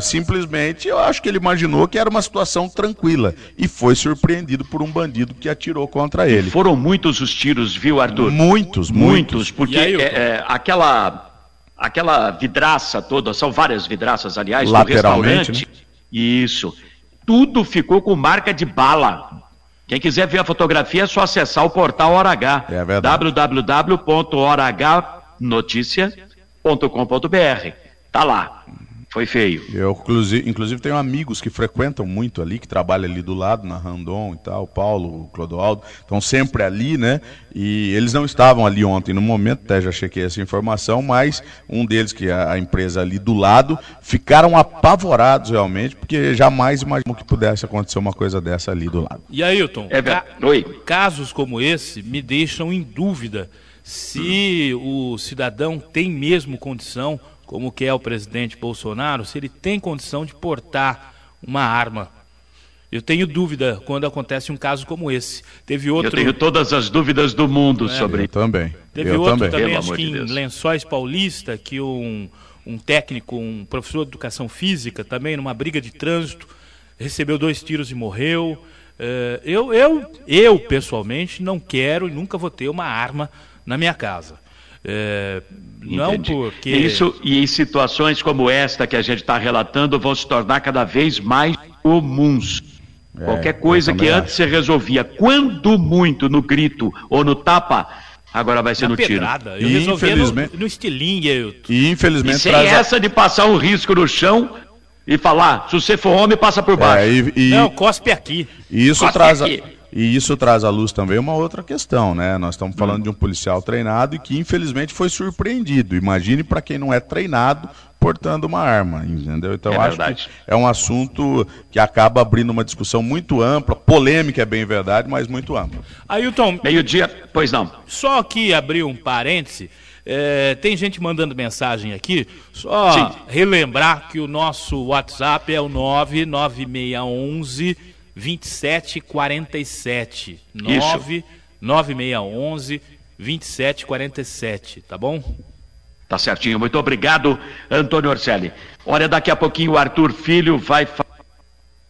simplesmente eu acho que ele imaginou que era uma situação tranquila. E foi surpreendido por um bandido que atirou contra ele. Foram muitos os tiros, viu, Arthur? Muitos, muitos. porque E aí, é, é, aquela, aquela vidraça toda, são várias vidraças, aliás, do Lateralmente, restaurante. Isso. Tudo ficou com marca de bala. Quem quiser ver a fotografia é só acessar o portal Hora H. É verdade. www.horahnoticia.com.br. Tá lá. Foi feio. Eu, inclusive, inclusive, tenho amigos que frequentam muito ali, que trabalham ali do lado, na Randon e tal, o Paulo, o Clodoaldo, estão sempre ali, né? E eles não estavam ali ontem no momento, até já chequei essa informação, mas um deles, que é a empresa ali do lado, ficaram apavorados realmente, porque jamais imaginou que pudesse acontecer uma coisa dessa ali do lado. E Ailton, É ca- verdade. Oi. casos como esse me deixam em dúvida se o cidadão tem mesmo condição, como que é o presidente Bolsonaro, se ele tem condição de portar uma arma. Eu tenho dúvida quando acontece um caso como esse. Teve outro. Eu tenho todas as dúvidas do mundo É. sobre Eu também. Teve eu outro também. também, acho que de em Deus. Lençóis Paulista, que um, um técnico, um professor de educação física, também numa briga de trânsito, recebeu dois tiros e morreu. Eh, eu, eu, eu, pessoalmente, não quero e nunca vou ter uma arma na minha casa. Eh, não Entendi. porque. Isso, e em situações como esta que a gente está relatando, vão se tornar cada vez mais comuns. É, Qualquer eu coisa que antes você resolvia, quando muito, no grito ou no tapa, agora vai ser na no tiro. pedrada. Eu E, resolvi infelizmente- no, no estilingue. Eu, E E infelizmente sem traz a- essa de passar um risco no chão e falar, se você for homem, passa por baixo. É, e, e- Não, cospe aqui. E isso Cospe traz a, aqui. E isso traz à luz também uma outra questão, né? Nós estamos falando de um policial treinado e que infelizmente foi surpreendido. Imagine para quem não é treinado portando uma arma, entendeu? Então É acho verdade. que é um assunto que acaba abrindo uma discussão muito ampla, polêmica é bem verdade, mas muito ampla. Ailton, Meio-dia, pois não. Só aqui abrir um parêntese, é, tem gente mandando mensagem aqui, só Sim. relembrar que o nosso WhatsApp é o 99611 2747. 9 9611 2747, tá bom? Tá certinho, muito obrigado, Antônio Orselli. Olha, daqui a pouquinho o Arthur Filho vai falar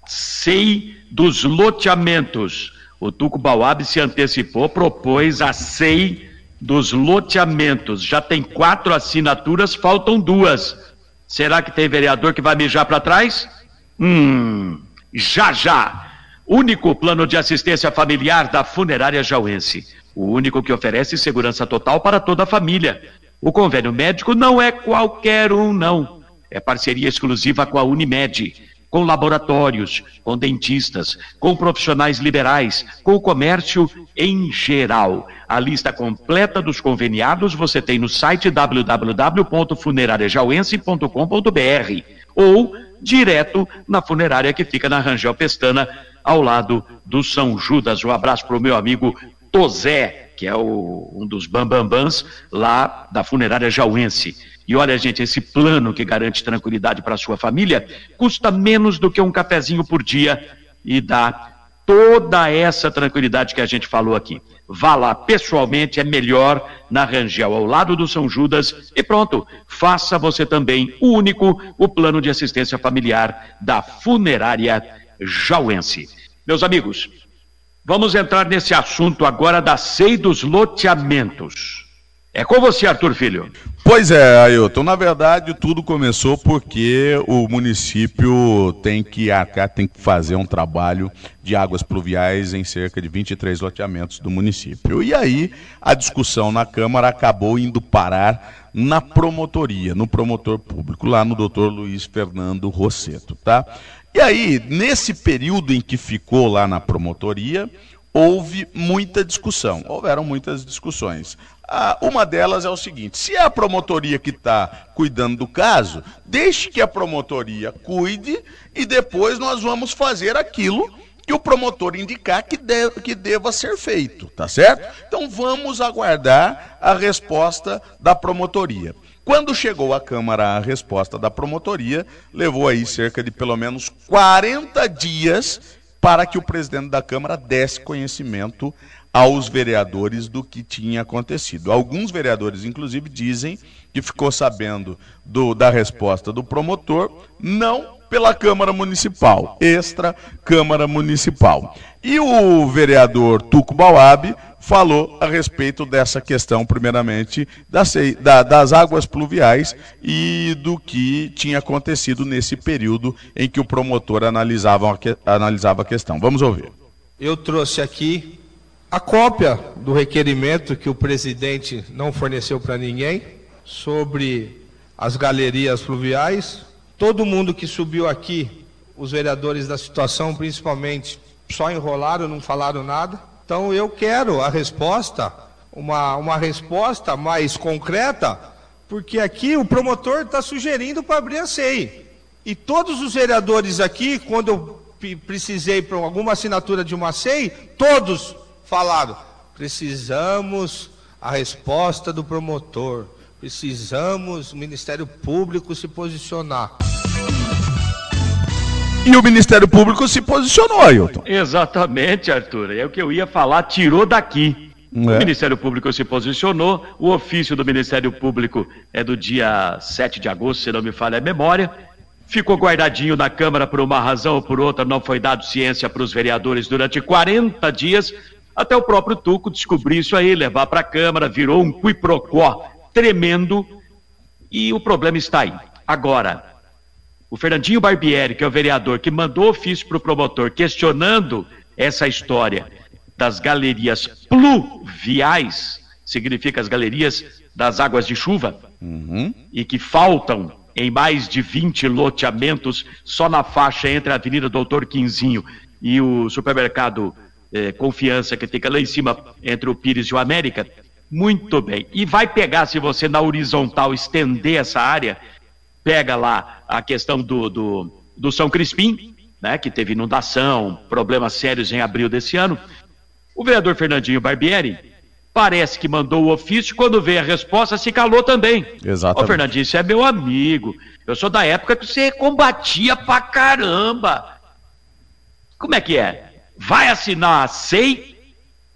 SEI dos loteamentos. O Tuco Bauab se antecipou, propôs a SEI dos loteamentos. Já tem quatro assinaturas, faltam duas. Será que tem vereador que vai mijar para trás? Hum, já já. Único plano de assistência familiar da Funerária Jauense. O único que oferece segurança total para toda a família. O convênio médico não é qualquer um, não. É parceria exclusiva com a Unimed, com laboratórios, com dentistas, com profissionais liberais, com o comércio em geral. A lista completa dos conveniados você tem no site www.funerariajauense.com.br ou direto na funerária que fica na Rangel Pestana, ao lado do São Judas. Um abraço para o meu amigo Tozé, que é o, um dos bambambãs lá da funerária jauense. E olha, gente, esse plano que garante tranquilidade para sua família custa menos do que um cafezinho por dia e dá toda essa tranquilidade que a gente falou aqui. Vá lá pessoalmente, é melhor na Rangel, ao lado do São Judas, e pronto, faça você também o único, o plano de assistência familiar da funerária Jauense. Meus amigos, vamos entrar nesse assunto agora da SEI dos loteamentos. É com você, Arthur Filho. Pois é, Ailton. Na verdade, tudo começou porque o município tem que arcar, tem que fazer um trabalho de águas pluviais em cerca de 23 loteamentos do município. E aí, a discussão na Câmara acabou indo parar na promotoria, no promotor público, lá no doutor Luiz Fernando Rosseto, tá? E aí, nesse período em que ficou lá na promotoria, houve muita discussão, houveram muitas discussões. Ah, uma delas é o seguinte: se é a promotoria que está cuidando do caso, deixe que a promotoria cuide e depois nós vamos fazer aquilo que o promotor indicar que, deve, que deva ser feito, tá certo? Então vamos aguardar a resposta da promotoria. Quando chegou à Câmara a resposta da promotoria, levou aí cerca de pelo menos 40 dias para que o presidente da Câmara desse conhecimento aos vereadores do que tinha acontecido. Alguns vereadores, inclusive, dizem que ficou sabendo do, da resposta do promotor, não pela Câmara Municipal, extra Câmara Municipal. E o vereador Tuco Bauab falou a respeito dessa questão, primeiramente, das, da, das águas pluviais e do que tinha acontecido nesse período em que o promotor analisava, analisava a questão. Vamos ouvir. Eu trouxe aqui a cópia do requerimento que o presidente não forneceu para ninguém sobre as galerias fluviais. Todo mundo que subiu aqui, os vereadores da situação, principalmente, só enrolaram, não falaram nada. Então eu quero a resposta, uma, uma resposta mais concreta, porque aqui o promotor está sugerindo para abrir a SEI. E todos os vereadores aqui, quando eu precisei para alguma assinatura de uma SEI, todos falaram: precisamos a resposta do promotor, precisamos o Ministério Público se posicionar. E o Ministério Público se posicionou, Ailton. Exatamente, Arthur. É o que eu ia falar, tirou daqui. É. O Ministério Público se posicionou, o ofício do Ministério Público é do dia 7 de agosto, se não me falha a memória. Ficou guardadinho na Câmara por uma razão ou por outra, não foi dado ciência para os vereadores durante 40 dias. Até o próprio Tuco descobrir isso aí, levar para a Câmara, virou um quiprocó tremendo e o problema está aí. Agora, o Fernandinho Barbieri, que é o vereador que mandou ofício para o promotor questionando essa história das galerias pluviais, significa as galerias das águas de chuva, uhum. e que faltam em mais de 20 loteamentos só na faixa entre a Avenida Doutor Quinzinho e o supermercado é, confiança que fica lá em cima entre o Pires e o América, muito bem. E vai pegar, se você na horizontal estender essa área, pega lá a questão do, do, do São Crispim, né, que teve inundação, problemas sérios em abril desse ano. O vereador Fernandinho Barbieri parece que mandou o ofício, quando veio a resposta, se calou também. Exatamente. Ô, Fernandinho, você é meu amigo. Eu sou da época que você combatia pra caramba. Como é que é? vai assinar a SEI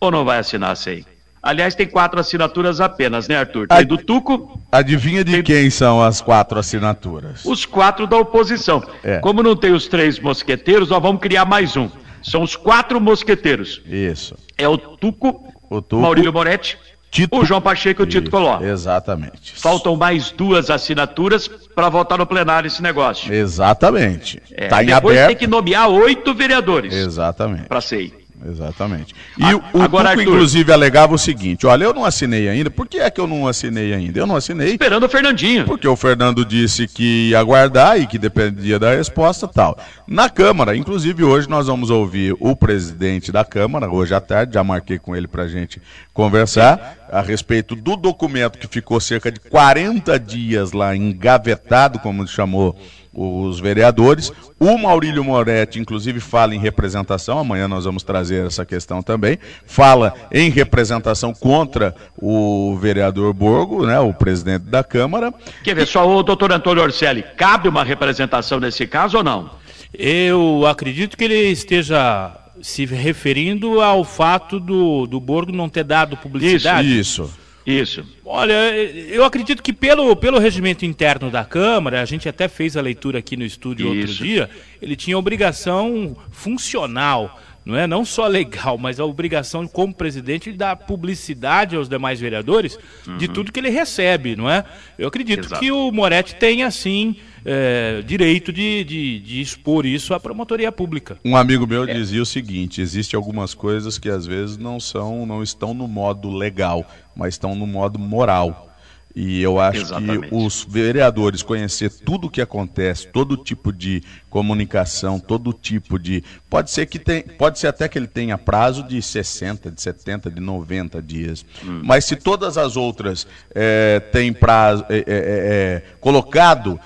ou não vai assinar a SEI? Aliás, tem quatro assinaturas apenas, né, Arthur? Tem do Tuco. Adivinha de tem... quem são as quatro assinaturas? Os quatro da oposição. É. Como não tem os três mosqueteiros, nós vamos criar mais um. São os quatro mosqueteiros. Isso. É o Tuco, o Tuco Maurílio Moretti, Tito... O João Pacheco e o Tito Coló. Exatamente. Faltam mais duas assinaturas para votar no plenário esse negócio. Exatamente. É, tá em depois aberto. tem que nomear oito vereadores. Exatamente. Para SEI. Exatamente. E a, o, agora, Tuco, inclusive, alegava o seguinte: olha, eu não assinei ainda. Por que é que eu não assinei ainda? Eu não assinei. Esperando o Fernandinho. Porque o Fernando disse que ia aguardar e que dependia da resposta tal. Na Câmara, inclusive, hoje nós vamos ouvir o presidente da Câmara, hoje à tarde, já marquei com ele para gente conversar. a respeito do documento que ficou cerca de 40 dias lá engavetado, como chamou os vereadores. O Maurílio Moretti, inclusive, fala em representação, amanhã nós vamos trazer essa questão também. Fala em representação contra o vereador Borgo, né, o presidente da Câmara. Quer ver só, o doutor Antônio Orcelli, cabe uma representação nesse caso ou não? Eu acredito que ele esteja se referindo ao fato do, do Borgo não ter dado publicidade. Isso, isso. Isso. Olha, eu acredito que pelo, pelo regimento interno da Câmara, a gente até fez a leitura aqui no estúdio Isso. outro dia, ele tinha obrigação funcional, não é não só legal, mas a obrigação como presidente de dar publicidade aos demais vereadores uhum. de tudo que ele recebe, não é? Eu acredito Exato. que o Moretti tem, assim, é, direito de, de, de, expor isso à promotoria pública. Um amigo meu é. dizia o seguinte: existe algumas coisas que às vezes não são, não estão no modo legal mas estão no modo moral. E eu acho Exatamente. que os vereadores conhecer tudo o que acontece, todo tipo de comunicação, todo tipo de. Pode ser que tem, pode ser até que ele tenha prazo de 60, de 70, de 90 dias. Hum. Mas se todas as outras é, têm prazo é, é, é colocado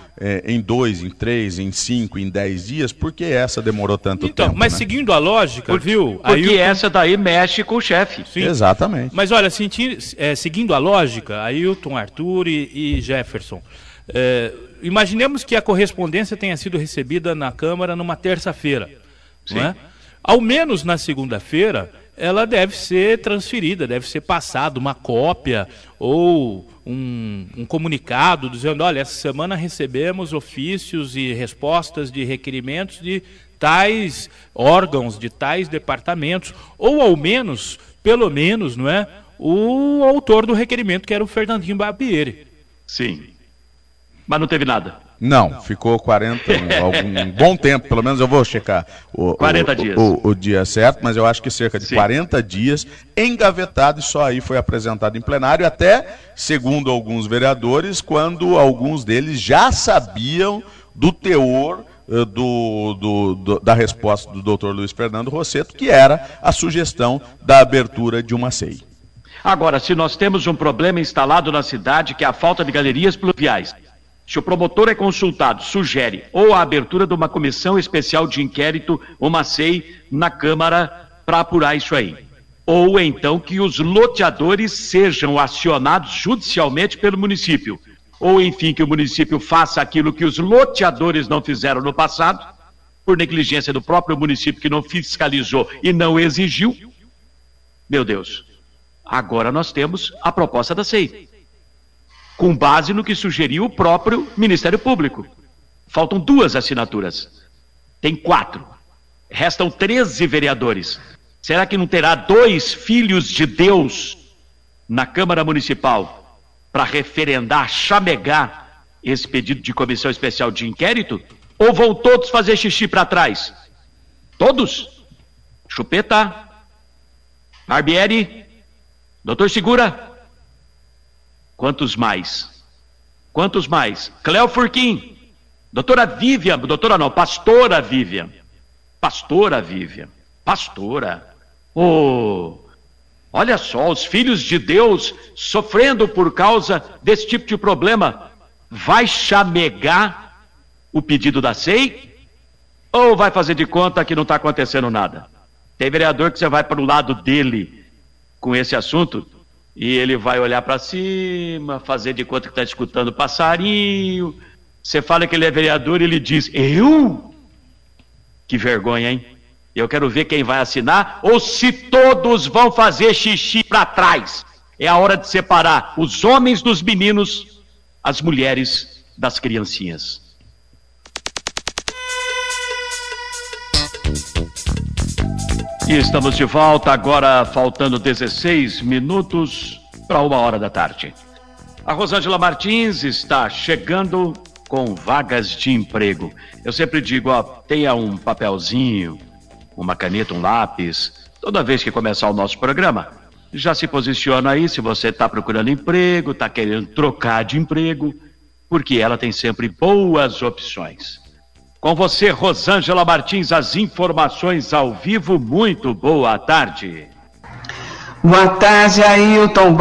em dois, em três, em cinco, em dez dias, por que essa demorou tanto então, tempo? Mas né? seguindo a lógica, Por, viu? Porque essa daí mexe com o chefe. Exatamente. Mas olha, seguindo a lógica, Ailton, Arthur e, e Jefferson. É, imaginemos que a correspondência tenha sido recebida na Câmara numa terça-feira. É? Ao menos na segunda-feira, ela deve ser transferida, deve ser passada uma cópia ou um, um, comunicado dizendo: olha, essa semana recebemos ofícios e respostas de requerimentos de tais órgãos, de tais departamentos, ou ao menos, pelo menos, não é? O autor do requerimento, que era o Fernandinho Barbieri. Sim. Mas não teve nada. Não, ficou 40, <laughs> um, algum, bom tempo, pelo menos eu vou checar o, 40 o, dias. O, o, dia certo, mas eu acho que cerca de Sim. 40 dias engavetado e só aí foi apresentado em plenário, até, segundo alguns vereadores, quando alguns deles já sabiam do teor eh, do, do, do, da resposta do doutor Luiz Fernando Rosseto, que era a sugestão da abertura de uma CEI. Agora, se nós temos um problema instalado na cidade, que é a falta de galerias pluviais, se o promotor é consultado, sugere ou a abertura de uma comissão especial de inquérito, uma SEI, na Câmara para apurar isso aí. Ou então que os loteadores sejam acionados judicialmente pelo município. Ou, enfim, que o município faça aquilo que os loteadores não fizeram no passado, por negligência do próprio município que não fiscalizou e não exigiu. Meu Deus, agora nós temos a proposta da SEI com base no que sugeriu o próprio Ministério Público. Faltam duas assinaturas. Tem quatro. Restam 13 vereadores. Será que não terá dois filhos de Deus na Câmara Municipal para referendar, chamegar esse pedido de comissão especial de inquérito? Ou vão todos fazer xixi para trás? Todos? Chupeta, Barbieri, doutor Segura, Quantos mais? Quantos mais? Cléo Furquim, doutora Vivian, doutora não, pastora Vivian, pastora Vivian, pastora. Oh, olha só, os filhos de Deus sofrendo por causa desse tipo de problema, vai chamegar o pedido da SEI? Ou vai fazer de conta que não está acontecendo nada? Tem vereador que você vai para o lado dele com esse assunto, e ele vai olhar para cima, fazer de conta que está escutando passarinho. Você fala que ele é vereador e ele diz: Eu? Que vergonha, hein? Eu quero ver quem vai assinar ou se todos vão fazer xixi para trás. É a hora de separar os homens dos meninos, as mulheres das criancinhas. E estamos de volta agora, faltando 16 minutos para uma hora da tarde. A Rosângela Martins está chegando com vagas de emprego. Eu sempre digo, ó, tenha um papelzinho, uma caneta, um lápis, toda vez que começar o nosso programa. Já se posiciona aí se você está procurando emprego, está querendo trocar de emprego, porque ela tem sempre boas opções. Com você, Rosângela Martins, as informações ao vivo. Muito boa tarde. Boa tarde, Ailton.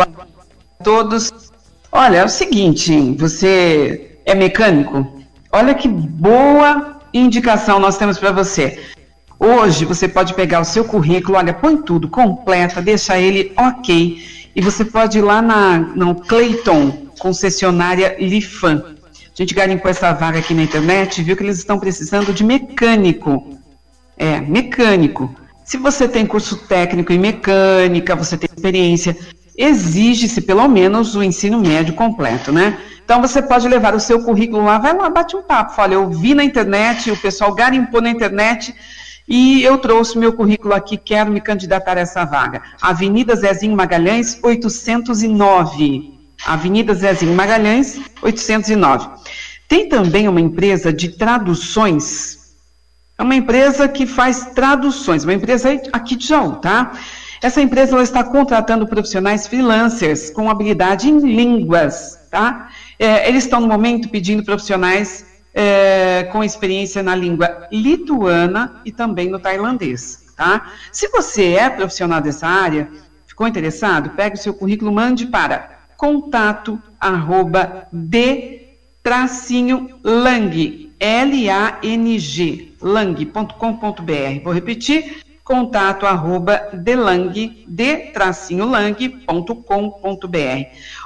todos. Olha, é o seguinte, você é mecânico? Olha que boa indicação nós temos para você. Hoje você pode pegar o seu currículo, olha, põe tudo, completa, deixa ele ok. E você pode ir lá na no Clayton, concessionária Lifan. A gente garimpou essa vaga aqui na internet viu que eles estão precisando de mecânico. É, mecânico. Se você tem curso técnico em mecânica, você tem experiência, exige-se pelo menos o ensino médio completo, né? Então você pode levar o seu currículo lá, vai lá, bate um papo. Olha, eu vi na internet, o pessoal garimpou na internet e eu trouxe meu currículo aqui, quero me candidatar a essa vaga. Avenida Zezinho Magalhães, 809. Avenida Zezinho Magalhães, 809. Tem também uma empresa de traduções. É uma empresa que faz traduções, uma empresa aqui de Jaú, tá? Essa empresa ela está contratando profissionais freelancers com habilidade em línguas, tá? É, eles estão no momento pedindo profissionais é, com experiência na língua lituana e também no tailandês, tá? Se você é profissional dessa área, ficou interessado, pegue o seu currículo, mande para contato arroba de tracinho lang, L-A-N-G, lang.com.br. Vou repetir, contato arroba delang, de tracinho lang.com.br.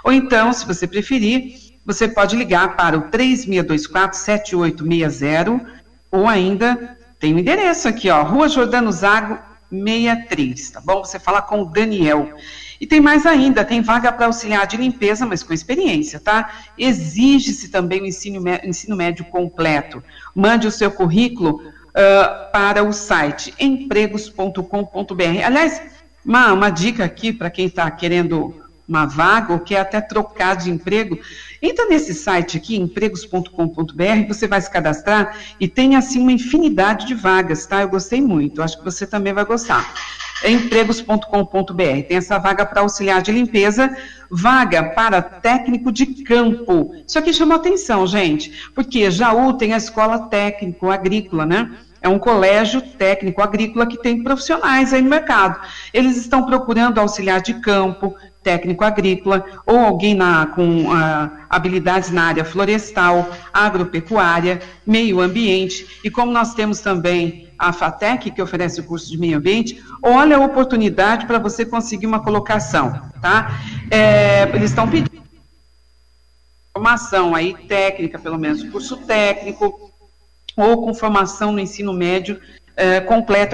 Ou então, se você preferir, você pode ligar para o 3624-7860 ou ainda tem o um endereço aqui, ó, Rua Jordano Zago 63, tá bom? Você fala com o Daniel. E tem mais ainda, tem vaga para auxiliar de limpeza, mas com experiência, tá? Exige-se também o ensino, ensino médio completo. Mande o seu currículo uh, para o site empregos.com.br. Aliás, uma, uma dica aqui para quem está querendo uma vaga ou quer até trocar de emprego, entra nesse site aqui, empregos.com.br, você vai se cadastrar e tem assim uma infinidade de vagas, tá? Eu gostei muito, acho que você também vai gostar. Empregos.com.br, tem essa vaga para auxiliar de limpeza, vaga para técnico de campo. Isso aqui chamou atenção, gente, porque Jaú tem a escola técnico agrícola, né? É um colégio técnico agrícola que tem profissionais aí no mercado. Eles estão procurando auxiliar de campo, técnico agrícola ou alguém na, com uh, habilidades na área florestal, agropecuária, meio ambiente. E como nós temos também a FATEC, que oferece o curso de meio ambiente, olha a oportunidade para você conseguir uma colocação, tá? É, eles estão pedindo formação aí técnica, pelo menos curso técnico, ou com formação no ensino médio é,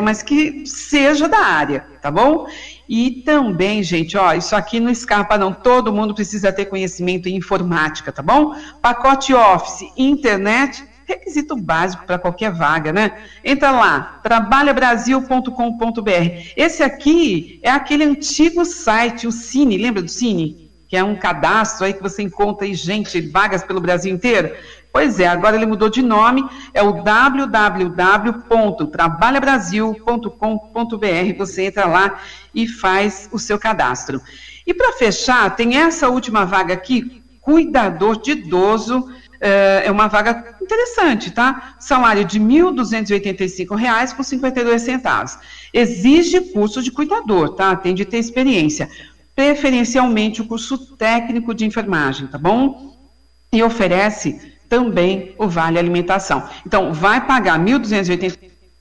mas que seja da área, tá bom? E também, gente, ó, isso aqui não escapa não, todo mundo precisa ter conhecimento em informática, tá bom? Pacote Office, internet, requisito básico para qualquer vaga, né? Entra lá, trabalhabrasil.com.br. Esse aqui é aquele antigo site, o Cine, lembra do Cine? Que é um cadastro aí que você encontra aí, gente, vagas pelo Brasil inteiro. Pois é, agora ele mudou de nome, é o www.trabalhabrasil.com.br. Você entra lá e faz o seu cadastro. E para fechar, tem essa última vaga aqui, cuidador de idoso, é, é uma vaga interessante, tá? Salário de R$ 1.285,00 com 52 centavos. Exige curso de cuidador, tá? Tem de ter experiência. Preferencialmente o curso técnico de enfermagem, tá bom? E oferece também o vale alimentação. Então, vai pagar 1.280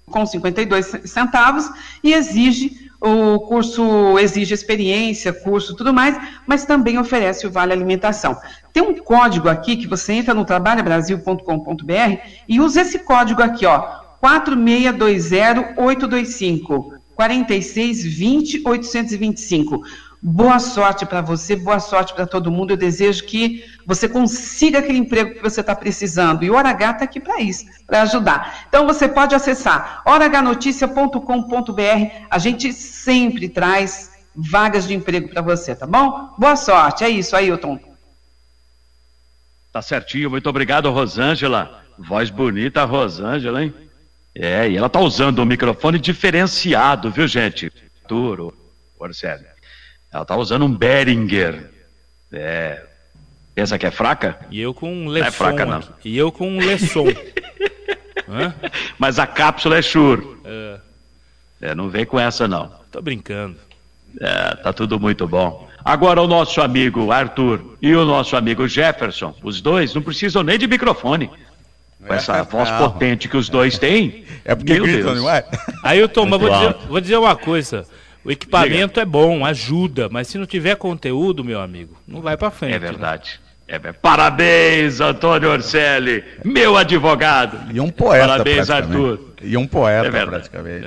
com 52 centavos e exige o curso exige experiência, curso, tudo mais, mas também oferece o vale alimentação. Tem um código aqui que você entra no trabalhabrasil.com.br e usa esse código aqui, ó, 4620825 4620 825. Boa sorte para você, boa sorte para todo mundo. Eu desejo que você consiga aquele emprego que você está precisando. E o Hora H está aqui para isso, para ajudar. Então você pode acessar horahnoticia.com.br. A gente sempre traz vagas de emprego para você, tá bom? Boa sorte. É isso, Ailton. Tá certinho. Muito obrigado, Rosângela. Voz bonita, Rosângela, hein? É, e ela tá usando um microfone diferenciado, viu, gente? Duro, Marcelo. Ela tá usando um Behringer. É. Pensa que é fraca? E eu com um Lesson. Não é fraca, não. Aqui. E eu com um Lesson. <laughs> Mas a cápsula é Shure. É. é. Não vem com essa, não. Tô brincando. É, tá tudo muito bom. Agora, o nosso amigo Arthur e o nosso amigo Jefferson, os dois não precisam nem de microfone. Com essa voz Não. potente que os dois têm. É porque Meu gritam, Deus. não é? Aí eu tomo, mas vou dizer, vou dizer uma coisa. O equipamento é bom, ajuda, mas se não tiver conteúdo, meu amigo, não vai pra frente. É verdade. É ver- Parabéns, Antônio Orselli, meu advogado. E um poeta, Parabéns. Arthur. E um poeta, É verdade. praticamente.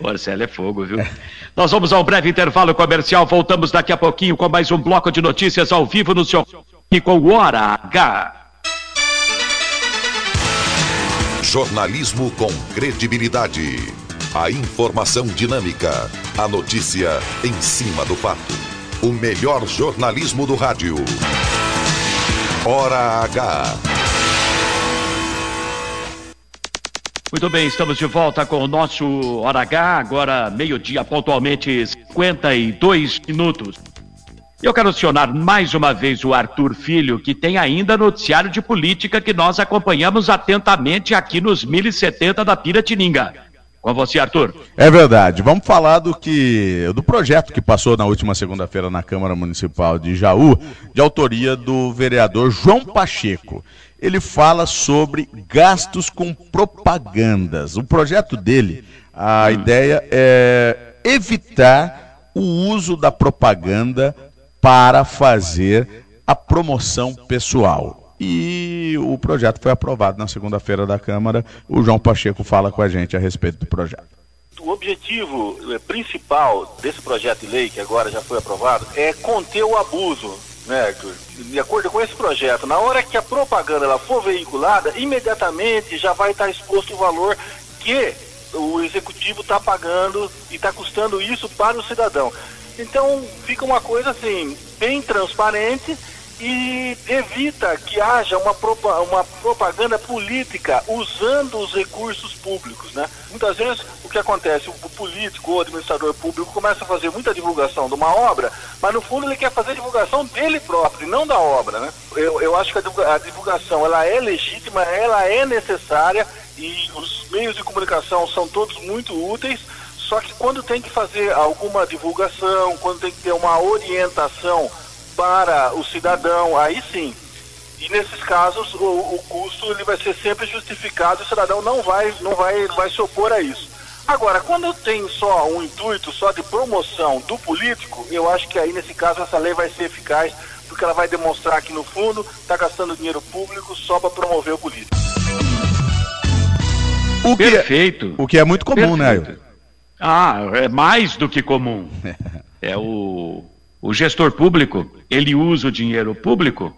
O <laughs> Orselli é fogo, viu? Nós vamos a um breve intervalo comercial. Voltamos daqui a pouquinho com mais um bloco de notícias ao vivo no seu e com o Hora H. Jornalismo com credibilidade. A informação dinâmica. A notícia em cima do fato. O melhor jornalismo do rádio. Hora H. Muito bem, estamos de volta com o nosso Hora H, agora meio-dia, pontualmente 52 minutos. Eu quero acionar mais uma vez o Arthur Filho, que tem ainda noticiário de política que nós acompanhamos atentamente aqui nos 1070 da Piratininga. Com você, Arthur. É verdade. Vamos falar do que do projeto que passou na última segunda-feira na Câmara Municipal de Jaú, de autoria do vereador João Pacheco. Ele fala sobre gastos com propagandas. O projeto dele, a ideia é evitar o uso da propaganda para fazer a promoção pessoal. E o projeto foi aprovado na segunda-feira da Câmara. O João Pacheco fala com a gente a respeito do projeto. O objetivo eh, principal desse projeto de lei, que agora já foi aprovado, é conter o abuso, né? De acordo com esse projeto, na hora que a propaganda ela for veiculada, imediatamente já vai estar exposto o valor que o executivo está pagando e está custando isso para o cidadão. Então fica uma coisa assim, bem transparente e evita que haja uma, uma propaganda política usando os recursos públicos, né? Muitas vezes o que acontece, o, político ou o administrador público começa a fazer muita divulgação de uma obra, mas no fundo ele quer fazer divulgação dele próprio, não da obra, né? Eu, eu acho que a divulgação ela é legítima, ela é necessária e os meios de comunicação são todos muito úteis, só que quando tem que fazer alguma divulgação, quando tem que ter uma orientação para o cidadão, aí sim. E nesses casos o, o custo ele vai ser sempre justificado e o cidadão não vai, não vai, vai se opor a isso. Agora, quando tem só um intuito só de promoção do político, eu acho que aí nesse caso essa lei vai ser eficaz, porque ela vai demonstrar que no fundo está gastando dinheiro público só para promover o político. O que Perfeito. É, o que é muito comum, né, Perfeito. Ailton? Ah, é mais do que comum. <laughs> É o, o gestor público, ele usa o dinheiro público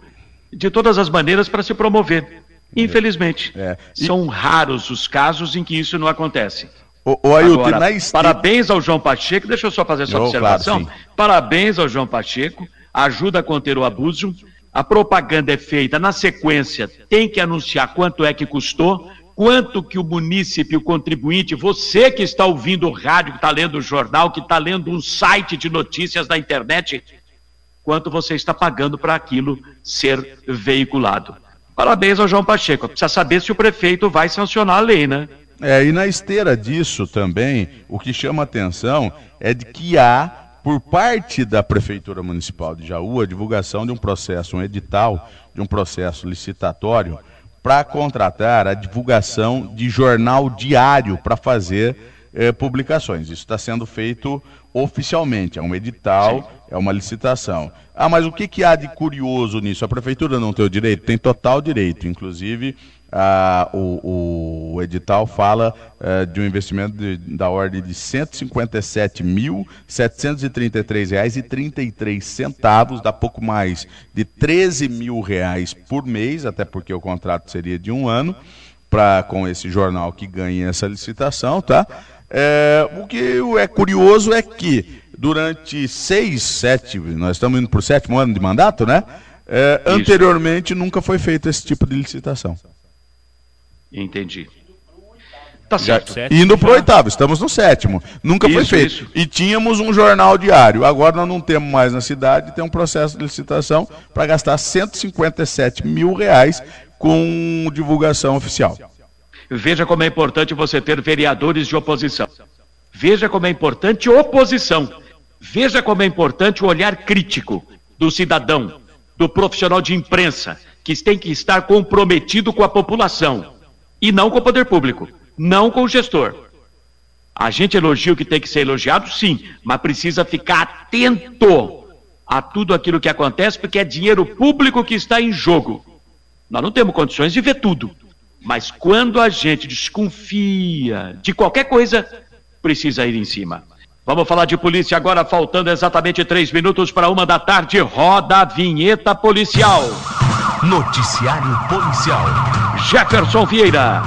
de todas as maneiras para se promover. Infelizmente. É. São raros os casos em que isso não acontece. O, o Ailton, Agora, Parabéns ao João Pacheco, deixa eu só fazer essa Oh, observação. claro, parabéns ao João Pacheco, ajuda a conter o abuso. A propaganda é feita na sequência, tem que anunciar quanto é que custou, quanto que o munícipe, o contribuinte, você que está ouvindo o rádio, que está lendo o jornal, que está lendo um site de notícias da internet, quanto você está pagando para aquilo ser veiculado. Parabéns ao João Pacheco. Precisa saber se o prefeito vai sancionar a lei, né? É, e na esteira disso também, o que chama atenção é de que há, por parte da Prefeitura Municipal de Jaú, a divulgação de um processo, um edital, de um processo licitatório, para contratar a divulgação de jornal diário para fazer eh, publicações. Isso está sendo feito oficialmente, é um edital, é uma licitação. Ah, mas o que, que há de curioso nisso? A Prefeitura não tem o direito? Tem total direito, inclusive ah, o, o edital fala eh, de um investimento de- da ordem de R$ 157.733,33 centavos, dá pouco mais de 13 mil reais por mês, até porque o contrato seria de um ano, pra, com esse jornal que ganha essa licitação, tá? Eh, o que é curioso é que durante seis, sete, nós estamos indo para o sétimo ano de mandato, né? Isso. anteriormente nunca foi feito esse tipo de licitação. Entendi. Tá Já- certo. indo pro oitavo, estamos no sétimo. Nunca foi Isso, feito. isso. E tínhamos um jornal diário. Agora nós não temos mais na cidade, tem um processo de licitação para gastar 157 mil reais com divulgação oficial. Veja como é importante você ter vereadores de oposição. Veja como é importante oposição. Veja como é importante o olhar crítico do cidadão, do profissional de imprensa, que tem que estar comprometido com a população e não com o poder público, não com o gestor. A gente elogia o que tem que ser elogiado, sim, mas precisa ficar atento a tudo aquilo que acontece, porque é dinheiro público que está em jogo. Nós não temos condições de ver tudo, mas quando a gente desconfia de qualquer coisa, precisa ir em cima. Vamos falar de polícia agora, faltando exatamente três minutos para uma da tarde. Roda a vinheta policial. Noticiário policial. Jefferson Vieira.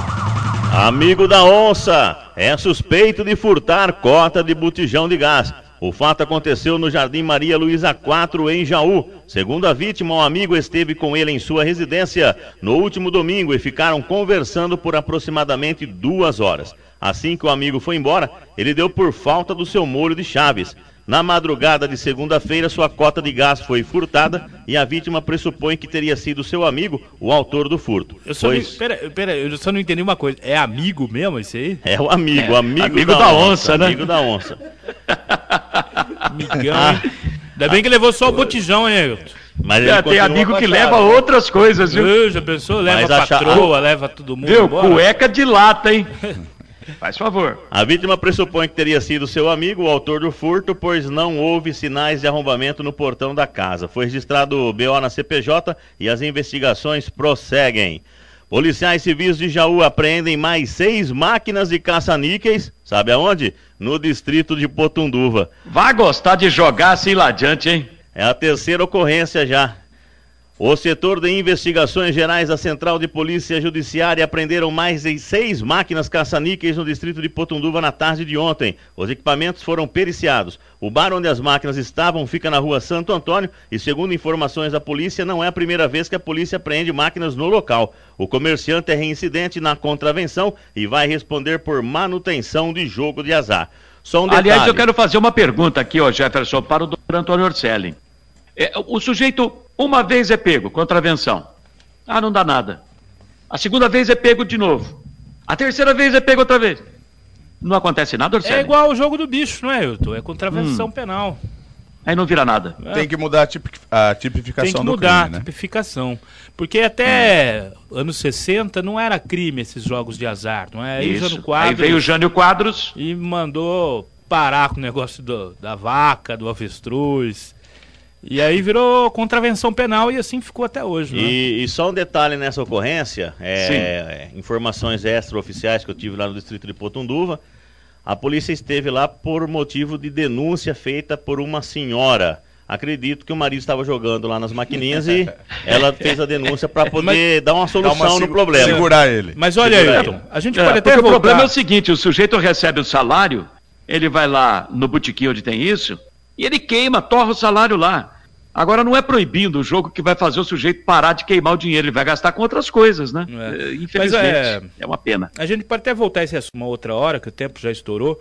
Amigo da onça, é suspeito de furtar cota de botijão de gás. O fato aconteceu no Jardim Maria Luísa 4, em Jaú. Segundo a vítima, um amigo esteve com ele em sua residência no último domingo e ficaram conversando por aproximadamente duas horas. Assim que o amigo foi embora, ele deu por falta do seu molho de chaves. Na madrugada de segunda-feira, sua cota de gás foi furtada e a vítima pressupõe que teria sido seu amigo o autor do furto. Eu só, pois... não, pera, pera, eu só não entendi uma coisa. É amigo mesmo esse aí? É o amigo, É, amigo, amigo da, da onça, onça, né? Amigo da onça. <laughs> Amigão, hein? Ainda bem que levou só o botijão, hein, Ailton? Mas ele É, tem amigo que leva outras coisas, viu? Eu, já pensou? Leva Mas a patroa, leva todo mundo Viu? embora. Cueca de lata, hein? <laughs> Faz favor. A vítima pressupõe que teria sido seu amigo o autor do furto, pois não houve sinais de arrombamento no portão da casa. Foi registrado o BO na CPJ e as investigações prosseguem. Policiais civis de Jaú apreendem mais seis máquinas de caça-níqueis, sabe aonde? No distrito de Potunduva. Vai gostar de jogar assim lá adiante, hein? É a terceira ocorrência já. O setor de investigações gerais da Central de Polícia Judiciária apreenderam mais de seis máquinas caça-níqueis no distrito de Potunduva na tarde de ontem. Os equipamentos foram periciados. O bar onde as máquinas estavam fica na rua Santo Antônio e, segundo informações da polícia, não é a primeira vez que a polícia apreende máquinas no local. O comerciante é reincidente na contravenção e vai responder por manutenção de jogo de azar. Um. Aliás, eu quero fazer uma pergunta aqui, ó, Jefferson, para o doutor Antônio Orselli. É, o sujeito, uma vez é pego, contravenção. Ah, não dá nada. A segunda vez é pego de novo. A terceira vez é pego outra vez. Não acontece nada, Orselli? É igual o jogo do bicho, não é, Ailton? É contravenção Hum. penal. Aí não vira nada. Tem que mudar a, tipi- a tipificação Tem que mudar crime, a né? tipificação. Porque até anos 60 não era crime esses jogos de azar, não é? Aí, Isso. Jânio Quadros Aí veio o Jânio Quadros. E mandou parar com o negócio do- da vaca, do avestruz. E aí virou contravenção penal e assim ficou até hoje, né? E, e só um detalhe nessa ocorrência, é, informações extraoficiais que eu tive lá no distrito de Potunduva, a polícia esteve lá por motivo de denúncia feita por uma senhora. Acredito que o marido estava jogando lá nas maquininhas e <laughs> ela fez a denúncia para poder dar uma solução no problema. Mas olha, Segurar Ailton, ele. a gente É, pode até voltar... o problema é o seguinte, o sujeito recebe o salário, ele vai lá no botequim onde tem isso, e ele queima, torra o salário lá. Agora não é proibindo o jogo que vai fazer o sujeito parar de queimar o dinheiro, ele vai gastar com outras coisas, né? É, Infelizmente, é- é... uma pena. A gente pode até voltar a esse assunto uma outra hora, que o tempo já estourou.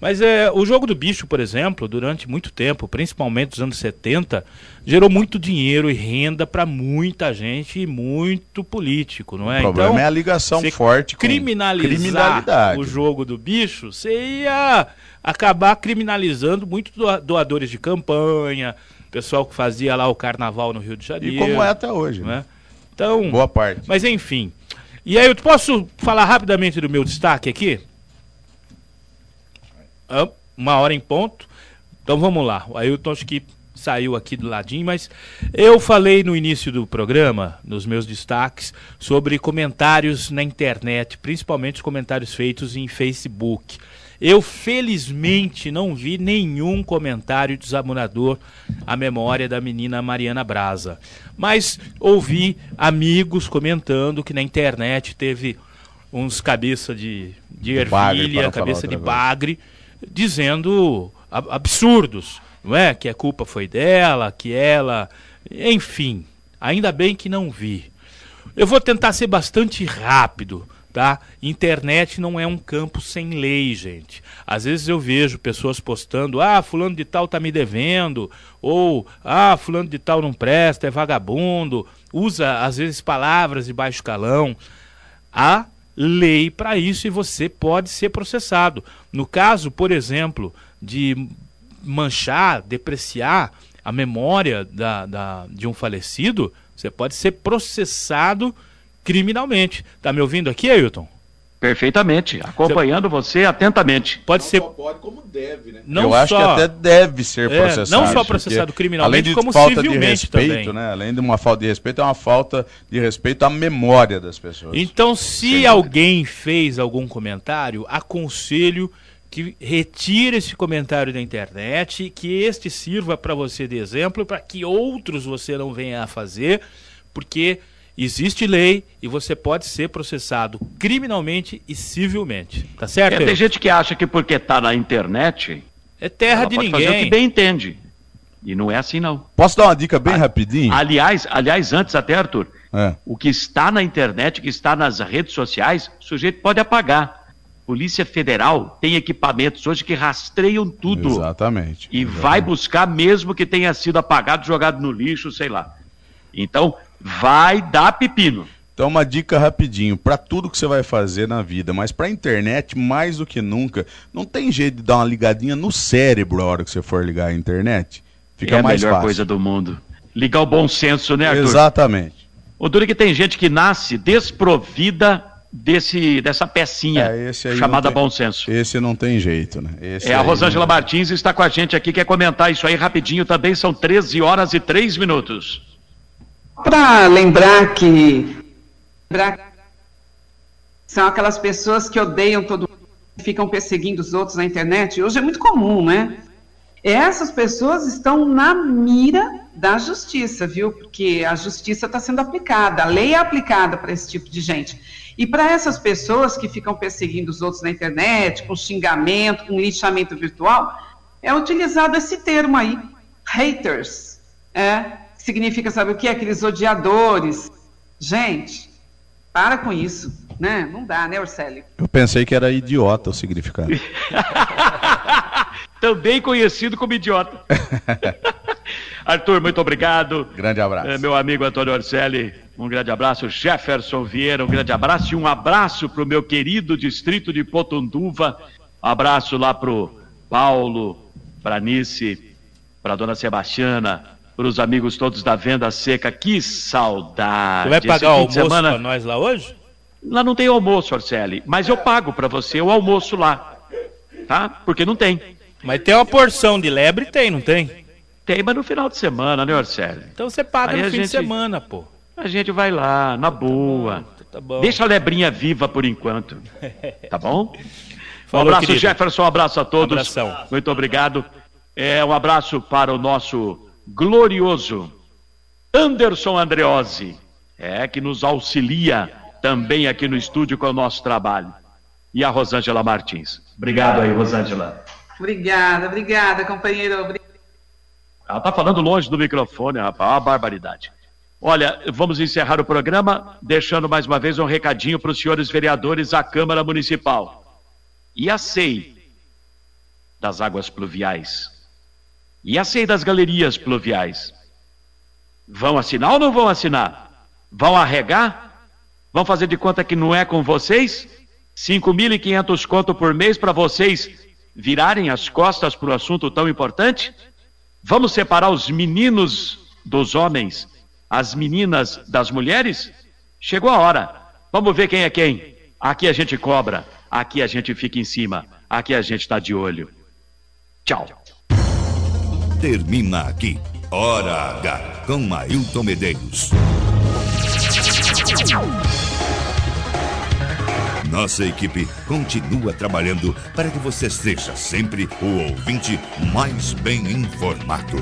Mas é, o jogo do bicho, por exemplo, durante muito tempo, principalmente nos anos 70, gerou muito dinheiro e renda para muita gente e muito político, não é? O problema é a ligação forte com criminalizar criminalidade. o jogo do bicho, você ia acabar criminalizando muitos doa- doadores de campanha, pessoal que fazia lá o carnaval no Rio de Janeiro. E como é até hoje, né? é? Então, Boa parte. mas enfim. E aí, eu posso falar rapidamente do meu destaque aqui? Uma hora em ponto. Então vamos lá. O Ailton acho que saiu aqui do ladinho, mas eu falei no início do programa, nos meus destaques, sobre comentários na internet, principalmente os comentários feitos em Facebook. Eu felizmente não vi nenhum comentário desamorador à memória da menina Mariana Braza. Mas ouvi amigos comentando que na internet teve uns cabeça de, de ervilha, cabeça de bagre, dizendo ab- absurdos, não é? Que a culpa foi dela, que ela. Enfim, ainda bem que não vi. Eu vou tentar ser bastante rápido, tá? Internet não é um campo sem lei, gente. Às vezes eu vejo pessoas postando: ah, fulano de tal tá me devendo, ou ah, fulano de tal não presta, é vagabundo, usa às vezes palavras de baixo calão. Há lei para isso e você pode ser processado. No caso, por exemplo, de manchar, depreciar a memória da, da, de um falecido, você pode ser processado criminalmente. Tá me ouvindo aqui, Ailton? Perfeitamente, acompanhando você, atentamente. Pode ser. Pode como deve, né? Não Eu acho só- que até deve ser É, processado. não só processado criminalmente, além de como falta de civilmente respeito, também. né? Além de uma falta de respeito, é uma falta de respeito à memória das pessoas. Então, se alguém fez algum comentário, aconselho que retire esse comentário da internet, que este sirva para você de exemplo, para que outros você não venha a fazer, porque existe lei e você pode ser processado criminalmente e civilmente. Tá certo? É, tem gente que acha que porque está na internet. É terra ela de pode fazer o ninguém. que bem entende. E não é assim, não. Posso dar uma dica bem rapidinho? Aliás, aliás, antes até, Arthur, É. o que está na internet, o que está nas redes sociais, o sujeito pode apagar. Polícia Federal tem equipamentos hoje que rastreiam tudo. Exatamente. E vai buscar mesmo que tenha sido apagado, jogado no lixo, sei lá. Então, vai dar pepino. Então, uma dica rapidinho, para tudo que você vai fazer na vida, mas para internet, mais do que nunca, não tem jeito de dar uma ligadinha no cérebro a hora que você for ligar a internet. Fica é a mais melhor fácil. coisa do mundo. Ligar o bom senso, né, Arthur? Exatamente. O duro é que tem gente que nasce desprovida desse, dessa pecinha É, chamada tem- bom senso. Esse não tem jeito, né? Esse É, a Rosângela não- Martins está com a gente aqui, quer comentar isso aí rapidinho também, são 13 horas e 3 minutos. Para lembrar que lembrar- são aquelas pessoas que odeiam todo mundo, ficam perseguindo os outros na internet. Hoje é muito comum, né? Essas pessoas estão na mira da justiça, viu? Porque a justiça está sendo aplicada, a lei é aplicada para esse tipo de gente. E para essas pessoas que ficam perseguindo os outros na internet, com xingamento, com lixamento virtual, é utilizado esse termo aí, haters. É, significa, sabe o que? Aqueles odiadores. Gente, para com isso, né? Não dá, né, Orcélio? Eu pensei que era idiota o significado. <laughs> Também conhecido como idiota. <laughs> Arthur, muito obrigado. Grande abraço. É, meu amigo Antônio Orcelli, um grande abraço. Jefferson Vieira, um grande abraço. E um abraço para o meu querido distrito de Potunduva. Abraço lá pro Paulo, para Nice, para dona Sebastiana, para os amigos todos da Venda Seca. Que saudade. Você vai pagar o de almoço semana- para nós lá hoje? Lá não tem almoço, Orcelli, mas eu pago para você o almoço lá. Tá? Porque não tem. Mas tem uma porção de lebre, tem, não tem? Tem, mas no final de semana, né, Orcelli? Então você paga Aí no fim de gente- semana, pô. A gente vai lá, na boa. Tá bom. Deixa a lebrinha viva por enquanto. <laughs> Tá bom? um Falou, abraço, querido. Jefferson. Um abraço a todos. Abração. Muito obrigado. É, um abraço para o nosso glorioso Anderson Andreozzi, é, que nos auxilia também aqui no estúdio com o nosso trabalho. E a Rosângela Martins. Obrigado aí, Rosângela. Obrigada, obrigada, companheiro. Obri- Ela tá falando longe do microfone, rapaz, uma barbaridade. Olha, vamos encerrar o programa deixando mais uma vez um recadinho para os senhores vereadores da Câmara Municipal. E a SEI das águas pluviais? E a SEI das galerias pluviais? Vão assinar ou não vão assinar? Vão arregar? Vão fazer de conta que não é com vocês? 5.500 conto por mês para vocês virarem as costas para o assunto tão importante? Vamos separar os meninos dos homens, as meninas das mulheres? Chegou a hora. Vamos ver quem é quem. Aqui a gente cobra, aqui a gente fica em cima, aqui a gente está de olho. Tchau. Termina aqui. Hora H com Ailton Medeiros. Nossa equipe continua trabalhando para que você seja sempre o ouvinte mais bem informado.